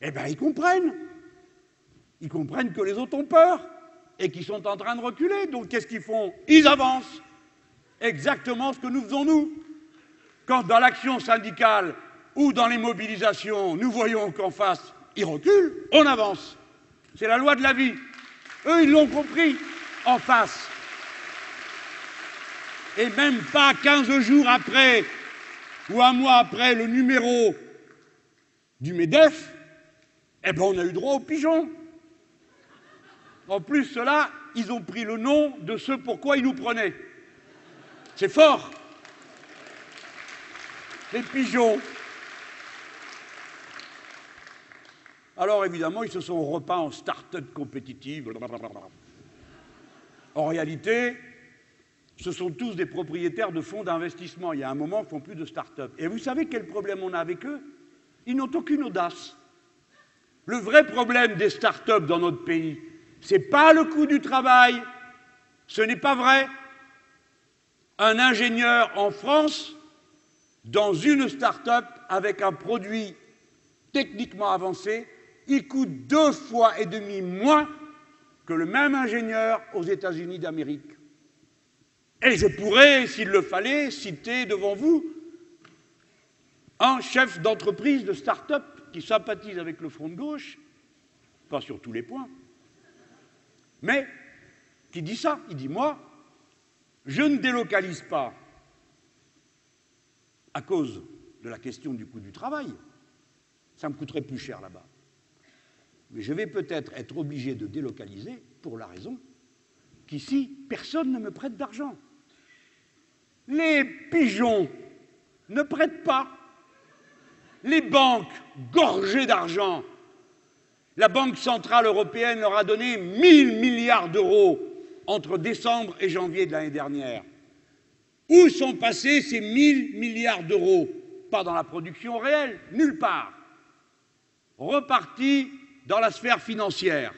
eh bien, ils comprennent. Ils comprennent que les autres ont peur et qu'ils sont en train de reculer. Donc qu'est-ce qu'ils font? Ils avancent. Exactement ce que nous faisons nous. Quand dans l'action syndicale ou dans les mobilisations, nous voyons qu'en face, ils reculent, on avance. C'est la loi de la vie. Eux, ils l'ont compris en face. Et même pas 15 jours après ou un mois après le numéro du MEDEF, eh bien, on a eu droit aux pigeons. En plus, ceux-là, ils ont pris le nom de ce pourquoi ils nous prenaient. C'est fort. Les pigeons. Alors évidemment, ils se sont repeints en start-up compétitive. En réalité, ce sont tous des propriétaires de fonds d'investissement. Il y a un moment, ils ne font plus de start-up. Et vous savez quel problème on a avec eux? Ils n'ont aucune audace. Le vrai problème des start-up dans notre pays, ce n'est pas le coût du travail, ce n'est pas vrai. Un ingénieur en France, dans une start-up avec un produit techniquement avancé, il coûte deux fois et demi moins que le même ingénieur aux États-Unis d'Amérique. Et je pourrais, s'il le fallait, citer devant vous un chef d'entreprise de start-up qui sympathise avec le Front de gauche, pas sur tous les points, mais qui dit ça. Il dit Moi, je ne délocalise pas à cause de la question du coût du travail. Ça me coûterait plus cher là-bas. Mais je vais peut-être être obligé de délocaliser pour la raison qu'ici, personne ne me prête d'argent. Les pigeons ne prêtent pas les banques gorgées d'argent. La Banque centrale européenne leur a donné 1000 milliards d'euros entre décembre et janvier de l'année dernière. Où sont passés ces 1000 milliards d'euros? Pas dans la production réelle, nulle part. Repartis dans la sphère financière.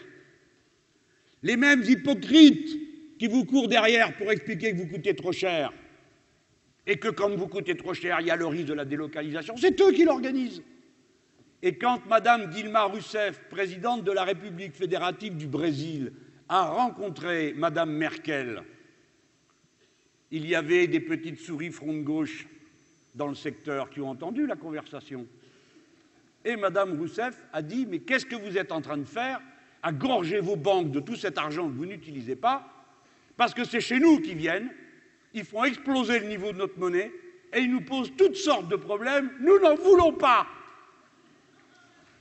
Les mêmes hypocrites qui vous courent derrière pour expliquer que vous coûtez trop cher et que comme vous coûtez trop cher, il y a le risque de la délocalisation. C'est eux qui l'organisent. Et quand Mme Dilma Rousseff, présidente de la République fédérative du Brésil, a rencontré Mme Merkel, il y avait des petites souris front de gauche dans le secteur qui ont entendu la conversation. Et Mme Rousseff a dit Mais qu'est-ce que vous êtes en train de faire à gorger vos banques de tout cet argent que vous n'utilisez pas Parce que c'est chez nous qu'ils viennent ils font exploser le niveau de notre monnaie et ils nous posent toutes sortes de problèmes. Nous n'en voulons pas.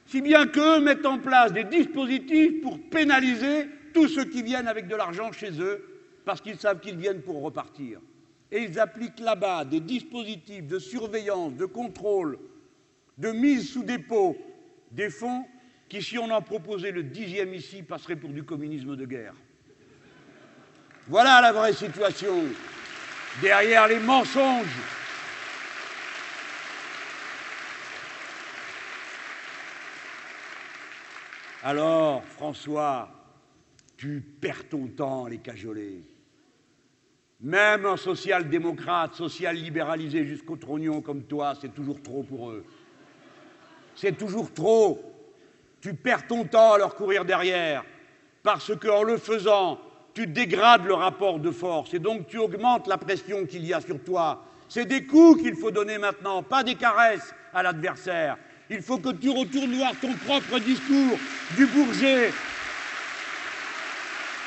Si bien qu'eux mettent en place des dispositifs pour pénaliser tous ceux qui viennent avec de l'argent chez eux, parce qu'ils savent qu'ils viennent pour repartir. Et ils appliquent là-bas des dispositifs de surveillance, de contrôle, de mise sous dépôt des fonds qui, si on en proposait le dixième ici, passeraient pour du communisme de guerre. Voilà la vraie situation derrière les mensonges. Alors, François, tu perds ton temps les cajoler. Même un social-démocrate, social-libéralisé jusqu'au trognon comme toi, c'est toujours trop pour eux. C'est toujours trop. Tu perds ton temps à leur courir derrière, parce qu'en le faisant, tu dégrades le rapport de force et donc tu augmentes la pression qu'il y a sur toi. C'est des coups qu'il faut donner maintenant, pas des caresses à l'adversaire. Il faut que tu retournes voir ton propre discours du Bourget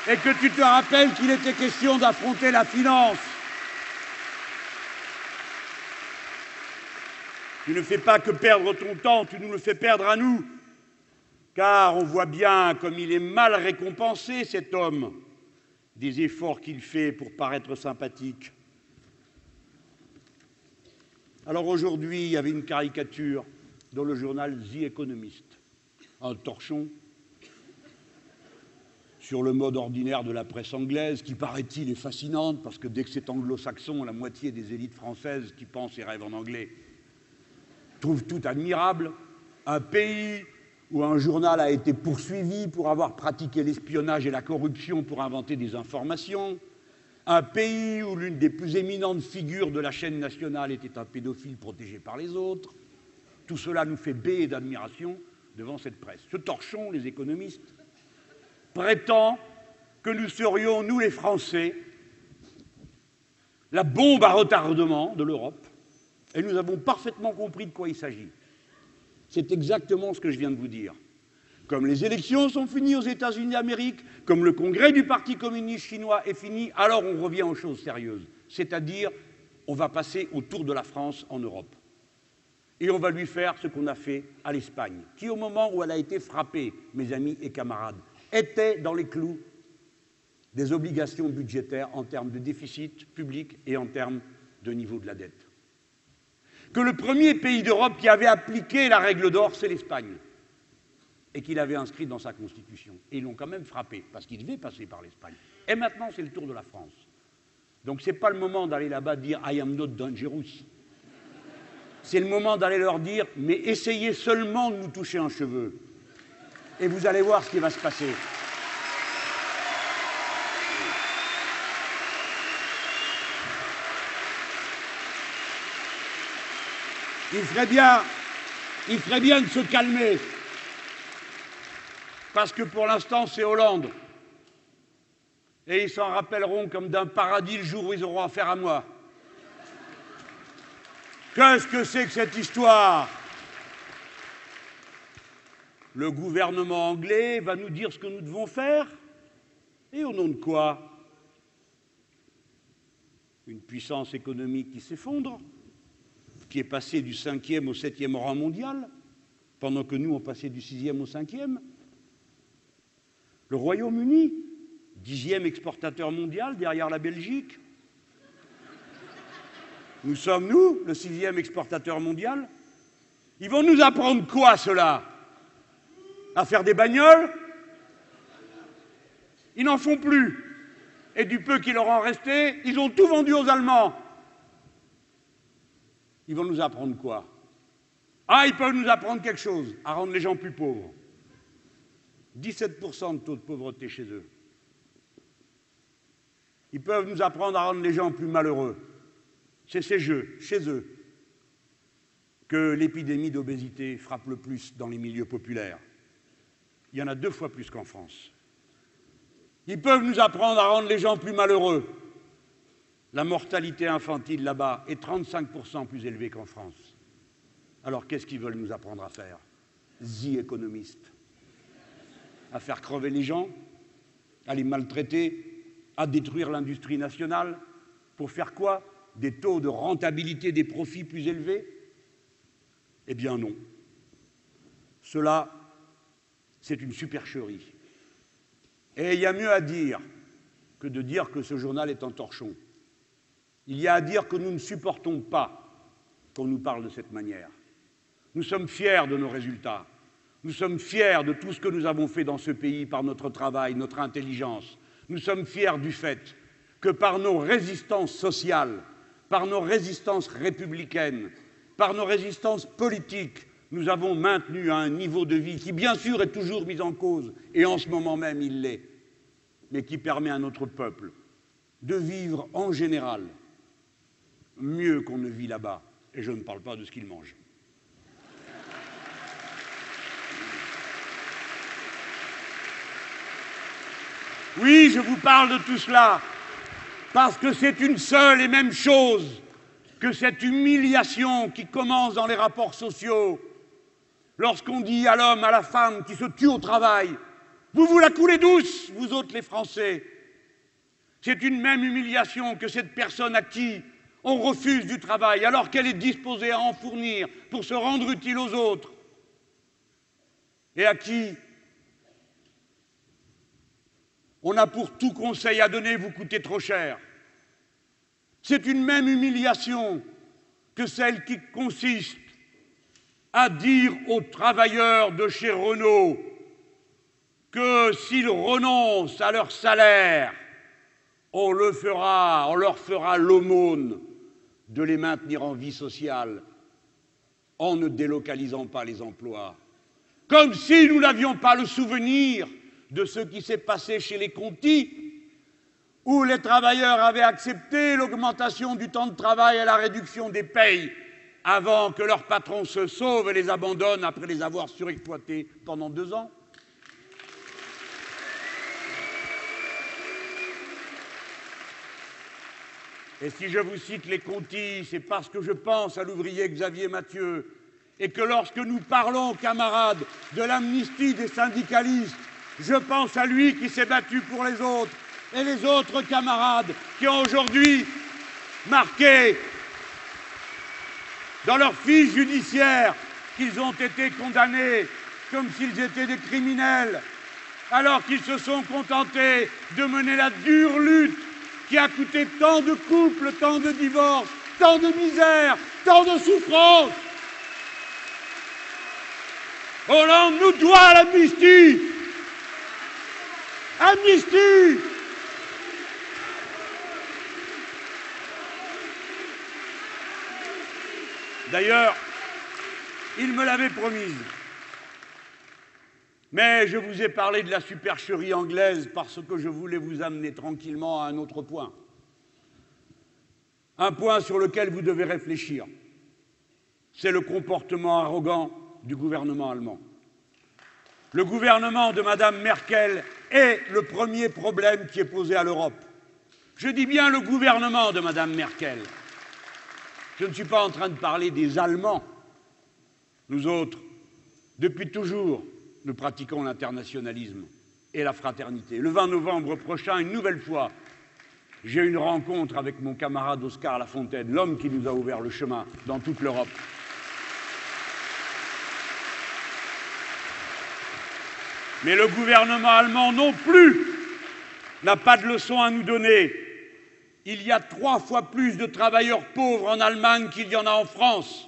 et que tu te rappelles qu'il était question d'affronter la finance. Tu ne fais pas que perdre ton temps, tu nous le fais perdre à nous. Car on voit bien comme il est mal récompensé, cet homme des efforts qu'il fait pour paraître sympathique. Alors aujourd'hui, il y avait une caricature dans le journal The Economist, un torchon sur le mode ordinaire de la presse anglaise, qui paraît-il est fascinante, parce que dès que c'est anglo-saxon, la moitié des élites françaises qui pensent et rêvent en anglais trouvent tout admirable. Un pays où un journal a été poursuivi pour avoir pratiqué l'espionnage et la corruption pour inventer des informations, un pays où l'une des plus éminentes figures de la chaîne nationale était un pédophile protégé par les autres. Tout cela nous fait béer d'admiration devant cette presse. Ce torchon, les économistes, prétend que nous serions, nous les Français, la bombe à retardement de l'Europe, et nous avons parfaitement compris de quoi il s'agit. C'est exactement ce que je viens de vous dire. Comme les élections sont finies aux États-Unis d'Amérique, comme le congrès du Parti communiste chinois est fini, alors on revient aux choses sérieuses. C'est-à-dire, on va passer autour de la France en Europe. Et on va lui faire ce qu'on a fait à l'Espagne, qui, au moment où elle a été frappée, mes amis et camarades, était dans les clous des obligations budgétaires en termes de déficit public et en termes de niveau de la dette que le premier pays d'Europe qui avait appliqué la règle d'or, c'est l'Espagne, et qu'il avait inscrit dans sa constitution. Et ils l'ont quand même frappé, parce qu'il devait passer par l'Espagne. Et maintenant, c'est le tour de la France. Donc ce n'est pas le moment d'aller là-bas dire I am not dangerous. C'est le moment d'aller leur dire mais essayez seulement de nous toucher un cheveu. Et vous allez voir ce qui va se passer. Il ferait bien, il ferait bien de se calmer. Parce que pour l'instant, c'est Hollande. Et ils s'en rappelleront comme d'un paradis le jour où ils auront affaire à moi. Qu'est-ce que c'est que cette histoire? Le gouvernement anglais va nous dire ce que nous devons faire Et au nom de quoi? Une puissance économique qui s'effondre est passé du cinquième au septième rang mondial, pendant que nous, on passait du sixième au cinquième. Le Royaume-Uni, dixième exportateur mondial derrière la Belgique. Nous sommes, nous, le sixième exportateur mondial. Ils vont nous apprendre quoi, cela À faire des bagnoles? Ils n'en font plus. Et du peu qui leur en restait, ils ont tout vendu aux Allemands. Ils vont nous apprendre quoi? Ah, ils peuvent nous apprendre quelque chose, à rendre les gens plus pauvres. 17% de taux de pauvreté chez eux. Ils peuvent nous apprendre à rendre les gens plus malheureux. C'est ces jeux, chez eux, que l'épidémie d'obésité frappe le plus dans les milieux populaires. Il y en a deux fois plus qu'en France. Ils peuvent nous apprendre à rendre les gens plus malheureux. La mortalité infantile là-bas est 35% plus élevée qu'en France. Alors qu'est-ce qu'ils veulent nous apprendre à faire? The économistes. À faire crever les gens, à les maltraiter, à détruire l'industrie nationale. Pour faire quoi? Des taux de rentabilité des profits plus élevés? Eh bien non. Cela, c'est une supercherie. Et il y a mieux à dire que de dire que ce journal est un torchon. Il y a à dire que nous ne supportons pas qu'on nous parle de cette manière. Nous sommes fiers de nos résultats. Nous sommes fiers de tout ce que nous avons fait dans ce pays par notre travail, notre intelligence. Nous sommes fiers du fait que par nos résistances sociales, par nos résistances républicaines, par nos résistances politiques, nous avons maintenu un niveau de vie qui, bien sûr, est toujours mis en cause, et en ce moment même il l'est, mais qui permet à notre peuple de vivre en général mieux qu'on ne vit là-bas. Et je ne parle pas de ce qu'ils mangent. Oui, je vous parle de tout cela parce que c'est une seule et même chose que cette humiliation qui commence dans les rapports sociaux lorsqu'on dit à l'homme, à la femme qui se tue au travail, vous vous la coulez douce, vous autres les Français. C'est une même humiliation que cette personne à qui on refuse du travail alors qu'elle est disposée à en fournir pour se rendre utile aux autres. Et à qui? On a pour tout conseil à donner vous coûter trop cher. C'est une même humiliation que celle qui consiste à dire aux travailleurs de chez Renault que s'ils renoncent à leur salaire, on, le fera, on leur fera l'aumône de les maintenir en vie sociale en ne délocalisant pas les emplois. Comme si nous n'avions pas le souvenir de ce qui s'est passé chez les Conti, où les travailleurs avaient accepté l'augmentation du temps de travail et la réduction des payes avant que leur patron se sauve et les abandonne après les avoir surexploités pendant deux ans Et si je vous cite les Conti, c'est parce que je pense à l'ouvrier Xavier Mathieu et que lorsque nous parlons, camarades, de l'amnistie des syndicalistes, je pense à lui qui s'est battu pour les autres et les autres camarades qui ont aujourd'hui marqué dans leur fiche judiciaire qu'ils ont été condamnés comme s'ils étaient des criminels, alors qu'ils se sont contentés de mener la dure lutte qui a coûté tant de couples, tant de divorces, tant de misère, tant de souffrance. Hollande nous doit l'amnistie. Amnistie D'ailleurs, il me l'avait promise. Mais je vous ai parlé de la supercherie anglaise parce que je voulais vous amener tranquillement à un autre point. Un point sur lequel vous devez réfléchir. C'est le comportement arrogant du gouvernement allemand. Le gouvernement de Mme Merkel est le premier problème qui est posé à l'Europe. Je dis bien le gouvernement de Mme Merkel. Je ne suis pas en train de parler des Allemands. Nous autres, depuis toujours, nous pratiquons l'internationalisme et la fraternité. Le 20 novembre prochain, une nouvelle fois, j'ai une rencontre avec mon camarade Oscar Lafontaine, l'homme qui nous a ouvert le chemin dans toute l'Europe. Mais le gouvernement allemand non plus n'a pas de leçon à nous donner. Il y a trois fois plus de travailleurs pauvres en Allemagne qu'il y en a en France.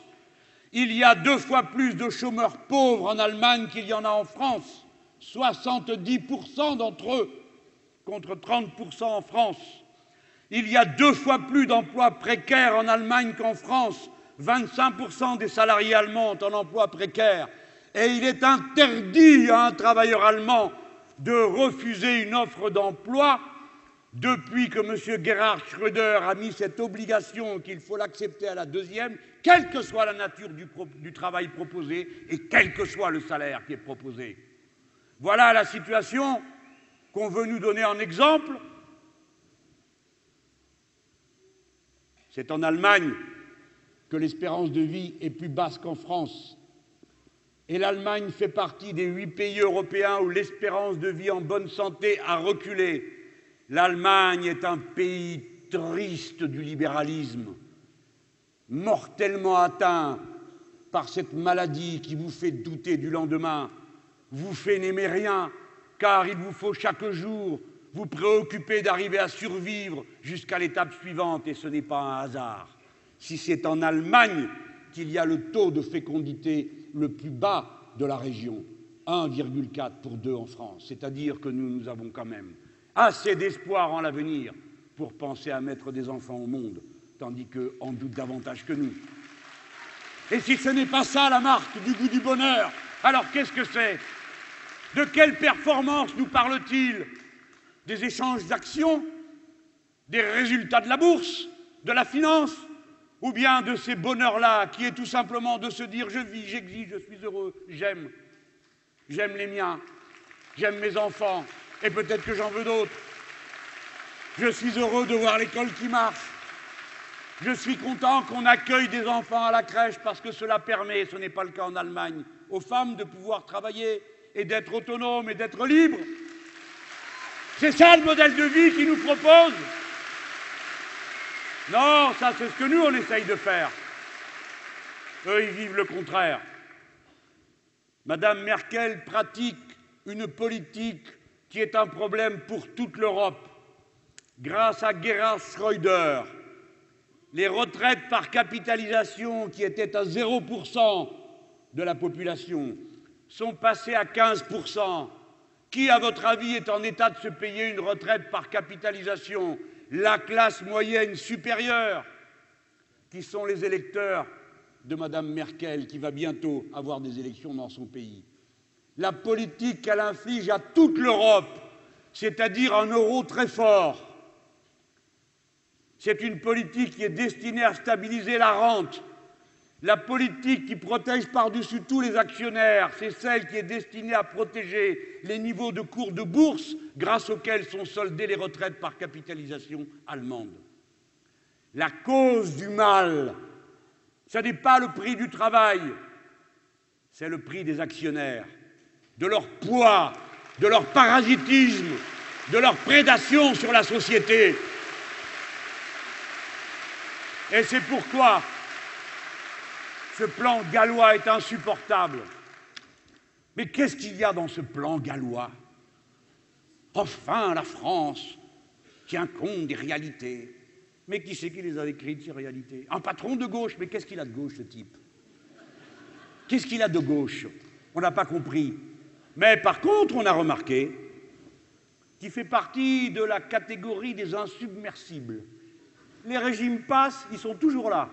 Il y a deux fois plus de chômeurs pauvres en Allemagne qu'il y en a en France, 70% d'entre eux contre 30% en France. Il y a deux fois plus d'emplois précaires en Allemagne qu'en France, 25% des salariés allemands ont un emploi précaire. Et il est interdit à un travailleur allemand de refuser une offre d'emploi depuis que M. Gerhard Schröder a mis cette obligation qu'il faut l'accepter à la deuxième, quelle que soit la nature du, travail proposé et quel que soit le salaire qui est proposé. Voilà la situation qu'on veut nous donner en exemple. C'est en Allemagne que l'espérance de vie est plus basse qu'en France. Et l'Allemagne fait partie des huit pays européens où l'espérance de vie en bonne santé a reculé L'Allemagne est un pays triste du libéralisme, mortellement atteint par cette maladie qui vous fait douter du lendemain, vous fait n'aimer rien, car il vous faut chaque jour vous préoccuper d'arriver à survivre jusqu'à l'étape suivante, et ce n'est pas un hasard. Si c'est en Allemagne qu'il y a le taux de fécondité le plus bas de la région, 1,4 pour 2 en France, c'est-à-dire que nous, nous avons quand même assez d'espoir en l'avenir pour penser à mettre des enfants au monde, tandis qu'eux en doutent davantage que nous. Et si ce n'est pas ça la marque du goût du bonheur, alors qu'est-ce que c'est? De quelle performance nous parle-t-il? Des échanges d'actions? Des résultats de la bourse? De la finance? Ou bien de ces bonheurs-là qui est tout simplement de se dire je vis, j'exige, je suis heureux, j'aime, j'aime les miens, j'aime mes enfants, et peut-être que j'en veux d'autres. Je suis heureux de voir l'école qui marche. Je suis content qu'on accueille des enfants à la crèche parce que cela permet, ce n'est pas le cas en Allemagne, aux femmes de pouvoir travailler et d'être autonomes et d'être libres. C'est ça le modèle de vie qu'ils nous proposent. Non, ça c'est ce que nous on essaye de faire. Eux, ils vivent le contraire. Madame Merkel pratique une politique qui est un problème pour toute l'Europe. Grâce à Gerhard Schröder, les retraites par capitalisation, qui étaient à 0% de la population, sont passées à 15%. Qui, à votre avis, est en état de se payer une retraite par capitalisation? La classe moyenne supérieure, qui sont les électeurs de Mme Merkel, qui va bientôt avoir des élections dans son pays? La politique qu'elle inflige à toute l'Europe, c'est-à-dire un euro très fort, c'est une politique qui est destinée à stabiliser la rente. La politique qui protège par-dessus tous les actionnaires, c'est celle qui est destinée à protéger les niveaux de cours de bourse grâce auxquels sont soldées les retraites par capitalisation allemande. La cause du mal, ce n'est pas le prix du travail, c'est le prix des actionnaires, de leur poids, de leur parasitisme, de leur prédation sur la société. Et c'est pourquoi ce plan gallois est insupportable. Mais qu'est-ce qu'il y a dans ce plan gallois? Enfin, la France tient compte des réalités. Mais qui c'est qui les a écrites, ces réalités? Un patron de gauche, mais qu'est-ce qu'il a de gauche, ce type? Qu'est-ce qu'il a de gauche? On n'a pas compris. Mais par contre, on a remarqué qu'il fait partie de la catégorie des insubmersibles les régimes passent, ils sont toujours là.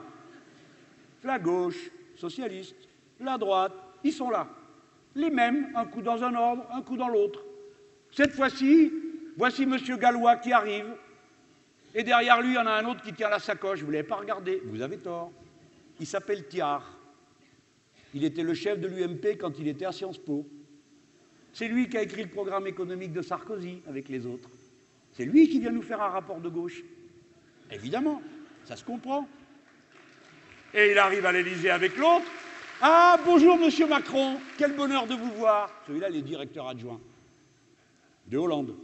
La gauche, socialiste, la droite, ils sont là. Les mêmes, un coup dans un ordre, un coup dans l'autre. Cette fois-ci, voici M. Gallois qui arrive, et derrière lui, il y en a un autre qui tient la sacoche. Vous ne l'avez pas regardé, vous avez tort. Il s'appelle Thiard. Il était le chef de l'UMP quand il était à Sciences Po. C'est lui qui a écrit le programme économique de Sarkozy avec les autres. C'est lui qui vient nous faire un rapport de gauche. Évidemment, ça se comprend. Et il arrive à l'Élysée avec l'autre. Ah, bonjour, monsieur Macron, quel bonheur de vous voir. Celui-là, il est directeur adjoint de Hollande.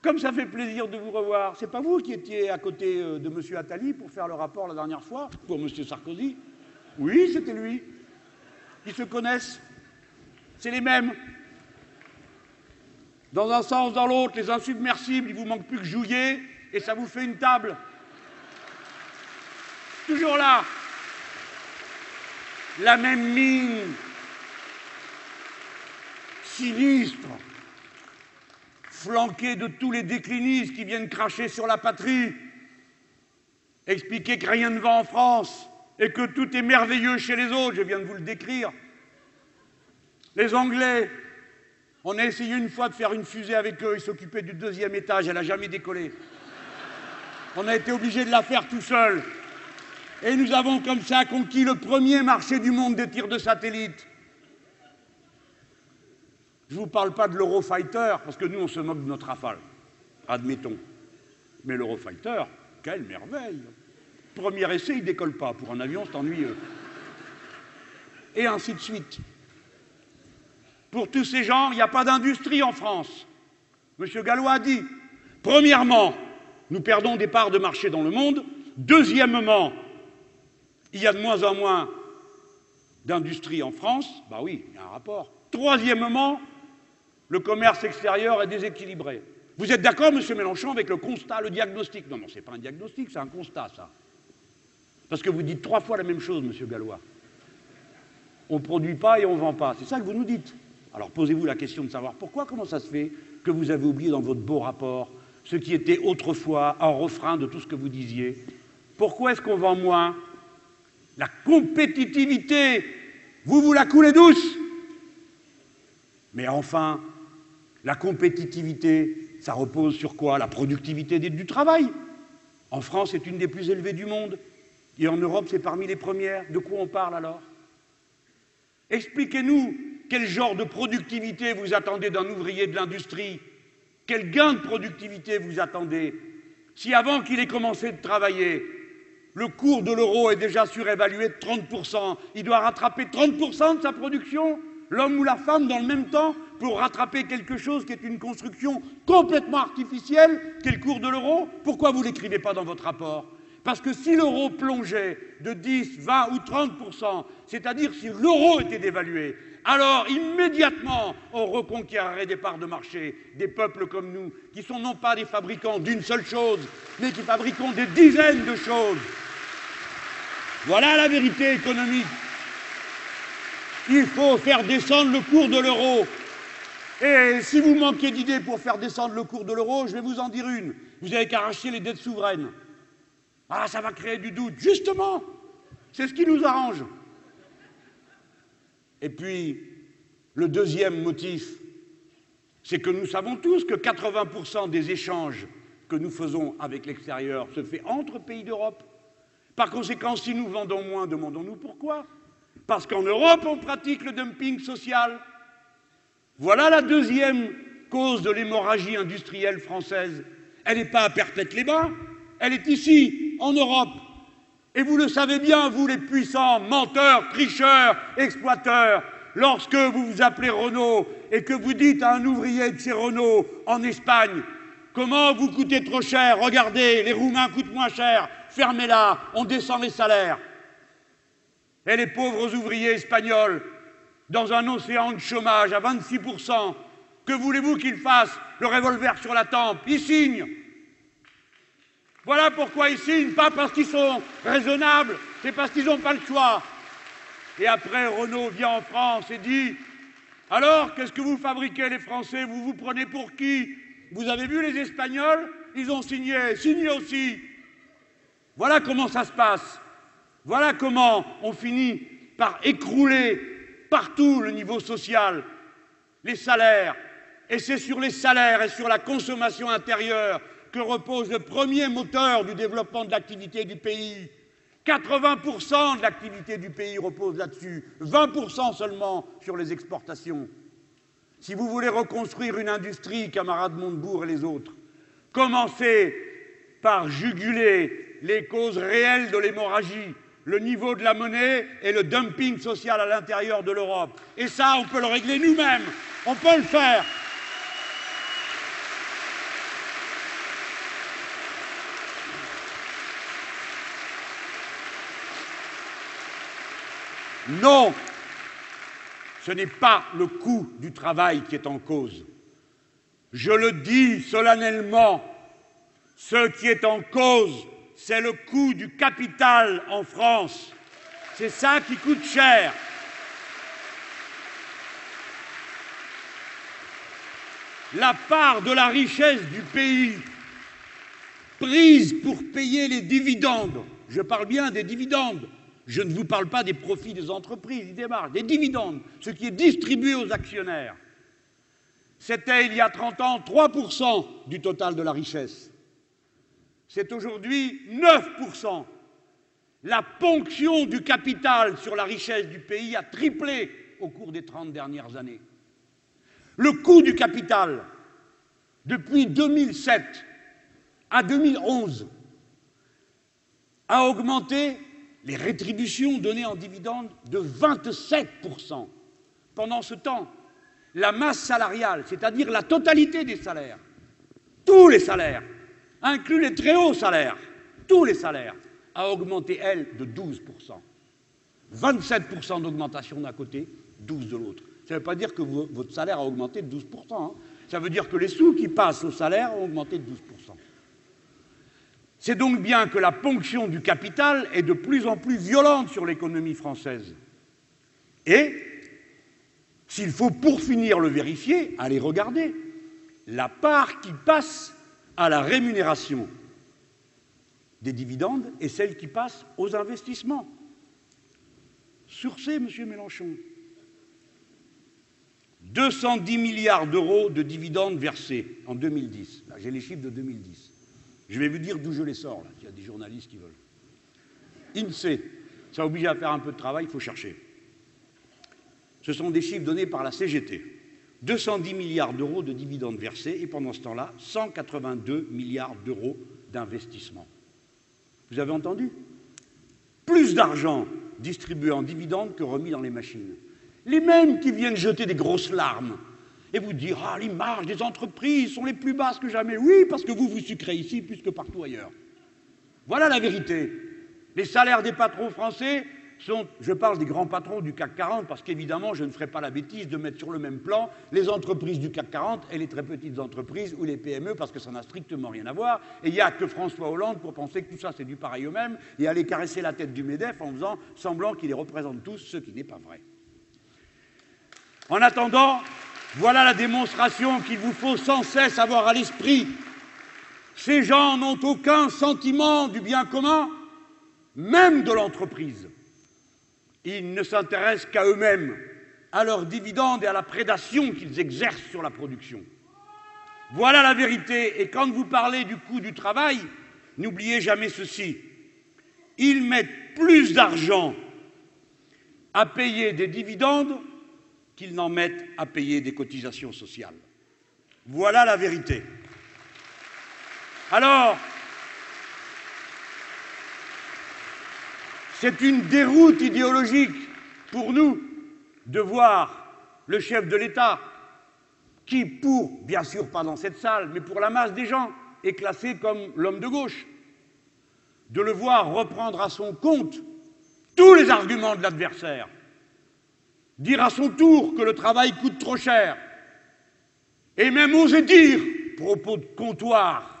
Comme ça fait plaisir de vous revoir. C'est pas vous qui étiez à côté euh, de monsieur Attali pour faire le rapport la dernière fois, pour monsieur Sarkozy? Oui, c'était lui. Ils se connaissent. C'est les mêmes. Dans un sens, dans l'autre, les insubmersibles, il vous manque plus que Jouillet, et ça vous fait une table toujours là. La même mine sinistre, flanquée de tous les déclinistes qui viennent cracher sur la patrie, expliquer que rien ne va en France et que tout est merveilleux chez les autres, je viens de vous le décrire. Les Anglais, on a essayé une fois de faire une fusée avec eux, ils s'occupaient du deuxième étage, elle n'a jamais décollé. On a été obligé de la faire tout seul. Et nous avons comme ça conquis le premier marché du monde des tirs de satellites. Je ne vous parle pas de l'Eurofighter, parce que nous, on se moque de notre rafale, admettons. Mais l'Eurofighter, quelle merveille Premier essai, il ne décolle pas. Pour un avion, c'est ennuyeux. Et ainsi de suite. Pour tous ces gens, il n'y a pas d'industrie en France. Monsieur Gallois a dit, premièrement, nous perdons des parts de marché dans le monde. Deuxièmement, il y a de moins en moins d'industrie en France, bah oui, il y a un rapport. Troisièmement, le commerce extérieur est déséquilibré. Vous êtes d'accord, Monsieur Mélenchon, avec le constat, le diagnostic? Non, non, ce n'est pas un diagnostic, c'est un constat, ça. Parce que vous dites trois fois la même chose, Monsieur Gallois. On ne produit pas et on ne vend pas. C'est ça que vous nous dites. Alors posez-vous la question de savoir pourquoi, comment ça se fait que vous avez oublié dans votre beau rapport ce qui était autrefois un refrain de tout ce que vous disiez? Pourquoi est-ce qu'on vend moins la compétitivité, vous vous la coulez douce. Mais enfin, la compétitivité, ça repose sur quoi? La productivité du travail. En France, c'est une des plus élevées du monde. Et en Europe, c'est parmi les premières. De quoi on parle alors? Expliquez-nous quel genre de productivité vous attendez d'un ouvrier de l'industrie. Quel gain de productivité vous attendez? Si avant qu'il ait commencé de travailler, le cours de l'euro est déjà surévalué de 30%. Il doit rattraper 30% de sa production, l'homme ou la femme, dans le même temps, pour rattraper quelque chose qui est une construction complètement artificielle, qui est le cours de l'euro. Pourquoi vous ne l'écrivez pas dans votre rapport? Parce que si l'euro plongeait de 10, 20 ou 30%, c'est-à-dire si l'euro était dévalué, alors immédiatement on reconquérerait des parts de marché, des peuples comme nous, qui sont non pas des fabricants d'une seule chose, mais qui fabriquons des dizaines de choses. Voilà la vérité économique. Il faut faire descendre le cours de l'euro. Et si vous manquez d'idées pour faire descendre le cours de l'euro, je vais vous en dire une. Vous avez qu'à les dettes souveraines. Ah, ça va créer du doute. Justement, c'est ce qui nous arrange. Et puis, le deuxième motif, c'est que nous savons tous que 80% des échanges que nous faisons avec l'extérieur se fait entre pays d'Europe. Par conséquent, si nous vendons moins, demandons-nous pourquoi Parce qu'en Europe, on pratique le dumping social. Voilà la deuxième cause de l'hémorragie industrielle française. Elle n'est pas à Perpète-les-Bains, elle est ici, en Europe. Et vous le savez bien, vous les puissants menteurs, tricheurs, exploiteurs, lorsque vous vous appelez Renault et que vous dites à un ouvrier de chez Renault en Espagne Comment vous coûtez trop cher? Regardez, les Roumains coûtent moins cher, fermez-la, on descend les salaires. Et les pauvres ouvriers espagnols, dans un océan de chômage à 26%, que voulez-vous qu'ils fassent? Le revolver sur la tempe, ils signent. Voilà pourquoi ils signent, pas parce qu'ils sont raisonnables, c'est parce qu'ils n'ont pas le choix. Et après, Renault vient en France et dit Alors, qu'est-ce que vous fabriquez, les Français? Vous vous prenez pour qui? Vous avez vu les Espagnols? Ils ont signé, signé aussi. Voilà comment ça se passe. Voilà comment on finit par écrouler partout le niveau social, les salaires. Et c'est sur les salaires et sur la consommation intérieure que repose le premier moteur du développement de l'activité du pays. 80% de l'activité du pays repose là-dessus, 20% seulement sur les exportations. Si vous voulez reconstruire une industrie, camarades Montebourg et les autres, commencez par juguler les causes réelles de l'hémorragie, le niveau de la monnaie et le dumping social à l'intérieur de l'Europe. Et ça, on peut le régler nous-mêmes. On peut le faire. Non, ce n'est pas le coût du travail qui est en cause. Je le dis solennellement, ce qui est en cause, c'est le coût du capital en France. C'est ça qui coûte cher. La part de la richesse du pays prise pour payer les dividendes, je parle bien des dividendes, je ne vous parle pas des profits des entreprises, des démarches, des dividendes, ce qui est distribué aux actionnaires. C'était il y a 30 ans 3% du total de la richesse. C'est aujourd'hui 9%. La ponction du capital sur la richesse du pays a triplé au cours des 30 dernières années. Le coût du capital, depuis 2007 à 2011, a augmenté les rétributions données en dividendes de 27%. Pendant ce temps, la masse salariale, c'est-à-dire la totalité des salaires, tous les salaires, inclus les très hauts salaires, tous les salaires, a augmenté, elle, de 12%. 27% d'augmentation d'un côté, 12% de l'autre. Ça ne veut pas dire que votre salaire a augmenté de 12%. Hein. Ça veut dire que les sous qui passent au salaire ont augmenté de 12%. C'est donc bien que la ponction du capital est de plus en plus violente sur l'économie française. Et, s'il faut pour finir le vérifier, allez regarder la part qui passe à la rémunération des dividendes et celle qui passe aux investissements. Sur ces, M. Mélenchon, 210 milliards d'euros de dividendes versés en 2010. J'ai les chiffres de 2010. Je vais vous dire d'où je les sors, là, il y a des journalistes qui veulent. INSEE, ça oblige à faire un peu de travail, il faut chercher. Ce sont des chiffres donnés par la CGT. 210 milliards d'euros de dividendes versés et pendant ce temps-là, 182 milliards d'euros d'investissement. Vous avez entendu? Plus d'argent distribué en dividendes que remis dans les machines. Les mêmes qui viennent jeter des grosses larmes et vous dire Ah, les marges des entreprises sont les plus basses que jamais. Oui, parce que vous vous sucrez ici plus que partout ailleurs. Voilà la vérité. Les salaires des patrons français je parle des grands patrons du CAC 40, parce qu'évidemment, je ne ferai pas la bêtise de mettre sur le même plan les entreprises du CAC 40 et les très petites entreprises ou les PME, parce que ça n'a strictement rien à voir. Et il n'y a que François Hollande pour penser que tout ça, c'est du pareil au même, et aller caresser la tête du MEDEF en faisant semblant qu'il les représente tous, ce qui n'est pas vrai. En attendant, Voilà la démonstration qu'il vous faut sans cesse avoir à l'esprit. Ces gens n'ont aucun sentiment du bien commun, même de l'entreprise. Ils ne s'intéressent qu'à eux-mêmes, à leurs dividendes et à la prédation qu'ils exercent sur la production. Voilà la vérité. Et quand vous parlez du coût du travail, n'oubliez jamais ceci. Ils mettent plus d'argent à payer des dividendes qu'ils n'en mettent à payer des cotisations sociales. Voilà la vérité. Alors, c'est une déroute idéologique pour nous de voir le chef de l'État, qui, pour, bien sûr pas dans cette salle, mais pour la masse des gens, est classé comme l'homme de gauche, de le voir reprendre à son compte tous les arguments de l'adversaire, dire à son tour que le travail coûte trop cher, et même oser dire, propos de comptoir,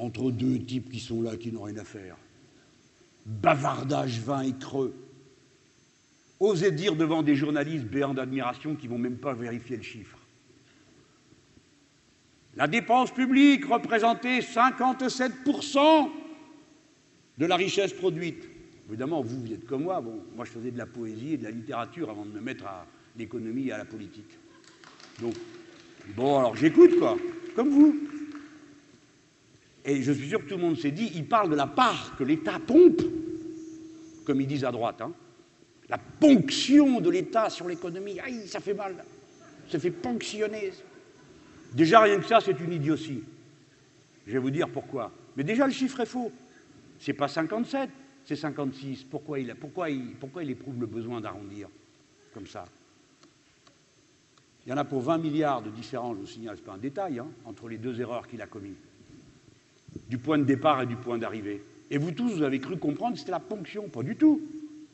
entre deux types qui sont là, qui n'ont rien à faire, bavardage vain et creux, oser dire devant des journalistes béants d'admiration qui ne vont même pas vérifier le chiffre. La dépense publique représentait 57% de la richesse produite. Évidemment, vous, vous êtes comme moi. Bon, moi, je faisais de la poésie et de la littérature avant de me mettre à l'économie et à la politique. Donc, bon, alors j'écoute, quoi, comme vous. Et je suis sûr que tout le monde s'est dit, il parle de la part que l'État pompe, comme ils disent à droite. Hein. La ponction de l'État sur l'économie, aïe, ça fait mal. Ça fait ponctionner. Déjà, rien que ça, c'est une idiotie. Je vais vous dire pourquoi. Mais déjà, le chiffre est faux. C'est pas 57, c'est 56. Pourquoi il, pourquoi, il, pourquoi il éprouve le besoin d'arrondir comme ça? Il y en a pour 20 milliards de différence, je vous signale, ce pas un détail, hein, entre les deux erreurs qu'il a commises, du point de départ et du point d'arrivée. Et vous tous, vous avez cru comprendre que c'était la ponction. Pas du tout.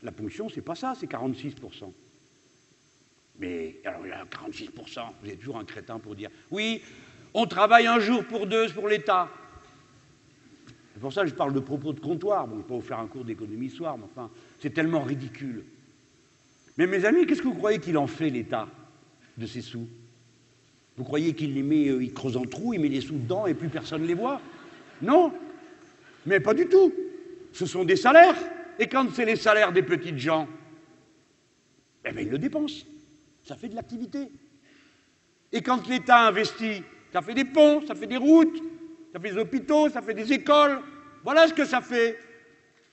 La ponction, c'est pas ça, c'est 46%. Mais alors, a 46%, vous êtes toujours un crétin pour dire oui, on travaille un jour pour deux pour l'État. C'est pour ça que je parle de propos de comptoir. Bon, je ne vais pas vous faire un cours d'économie soir, mais enfin, c'est tellement ridicule. Mais mes amis, qu'est-ce que vous croyez qu'il en fait, l'État, de ces sous? Vous croyez qu'il les met, euh, il creuse un trou, il met les sous dedans et plus personne ne les voit? Non Mais pas du tout. Ce sont des salaires. Et quand c'est les salaires des petites gens, eh bien, ils le dépensent. Ça fait de l'activité. Et quand l'État investit, ça fait des ponts, ça fait des routes, ça fait des hôpitaux, ça fait des écoles. Voilà ce que ça fait.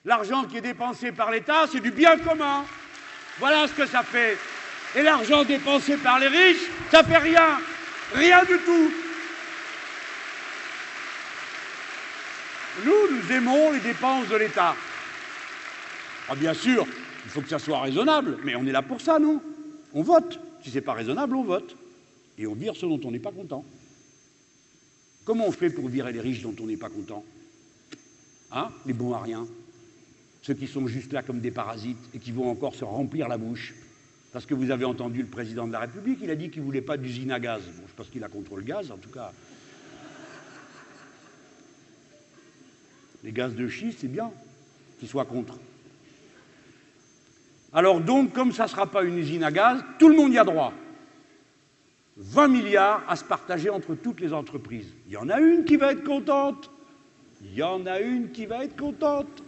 L'argent qui est dépensé par l'État, c'est du bien commun. Voilà ce que ça fait. Et l'argent dépensé par les riches, ça fait rien. Rien du tout. Nous, nous aimons les dépenses de l'État. Ah, bien sûr, il faut que ça soit raisonnable, mais on est là pour ça, nous. On vote. Si ce n'est pas raisonnable, on vote. Et on vire ce dont on n'est pas content. Comment on fait pour virer les riches dont on n'est pas content? Hein? Les bons à rien. Ceux qui sont juste là comme des parasites et qui vont encore se remplir la bouche. Parce que vous avez entendu le président de la République, il a dit qu'il ne voulait pas d'usine à gaz. Bon, je pense qu'il a contre le gaz, en tout cas. Les gaz de schiste, c'est bien qu'il soit contre. Alors donc, comme ça ne sera pas une usine à gaz, tout le monde y a droit. 20 milliards à se partager entre toutes les entreprises. Il y en a une qui va être contente. Il y en a une qui va être contente.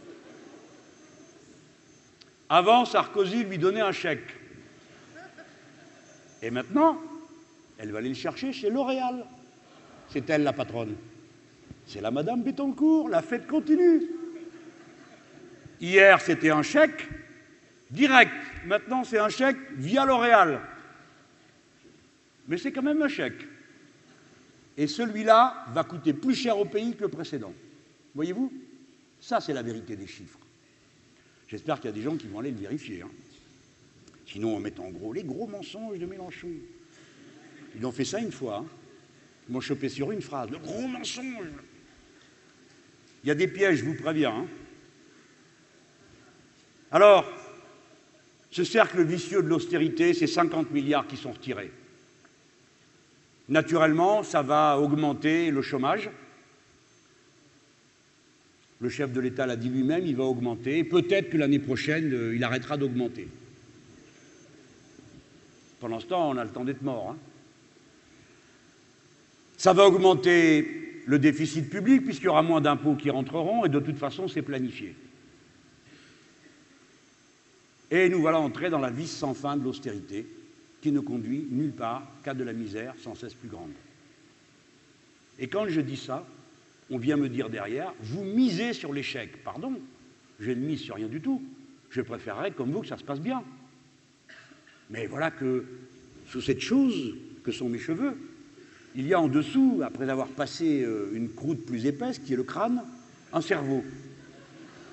Avant, Sarkozy lui donnait un chèque. Et maintenant, elle va aller le chercher chez L'Oréal. C'est elle la patronne. C'est la Madame Bettencourt, la fête continue. Hier, c'était un chèque direct. Maintenant, c'est un chèque via L'Oréal mais c'est quand même un chèque. Et celui-là va coûter plus cher au pays que le précédent. Voyez-vous? Ça, c'est la vérité des chiffres. J'espère qu'il y a des gens qui vont aller le vérifier. Hein. Sinon, on met en gros les gros mensonges de Mélenchon. Ils ont fait ça une fois. Hein. Ils m'ont chopé sur une phrase. Le gros mensonge. Il y a des pièges, je vous préviens. Hein. Alors, ce cercle vicieux de l'austérité, c'est 50 milliards qui sont retirés. Naturellement, ça va augmenter le chômage. Le chef de l'État l'a dit lui-même, il va augmenter. Peut-être que l'année prochaine, euh, il arrêtera d'augmenter. Pendant ce temps, on a le temps d'être mort. Hein. Ça va augmenter le déficit public puisqu'il y aura moins d'impôts qui rentreront et de toute façon, c'est planifié. Et nous voilà entrés dans la vis sans fin de l'austérité qui ne conduit nulle part qu'à de la misère sans cesse plus grande. Et quand je dis ça, on vient me dire derrière, vous misez sur l'échec. Pardon, je ne mise sur rien du tout. Je préférerais, comme vous, que ça se passe bien. Mais voilà que, sous cette chose que sont mes cheveux, il y a en dessous, après avoir passé euh, une croûte plus épaisse, qui est le crâne, un cerveau,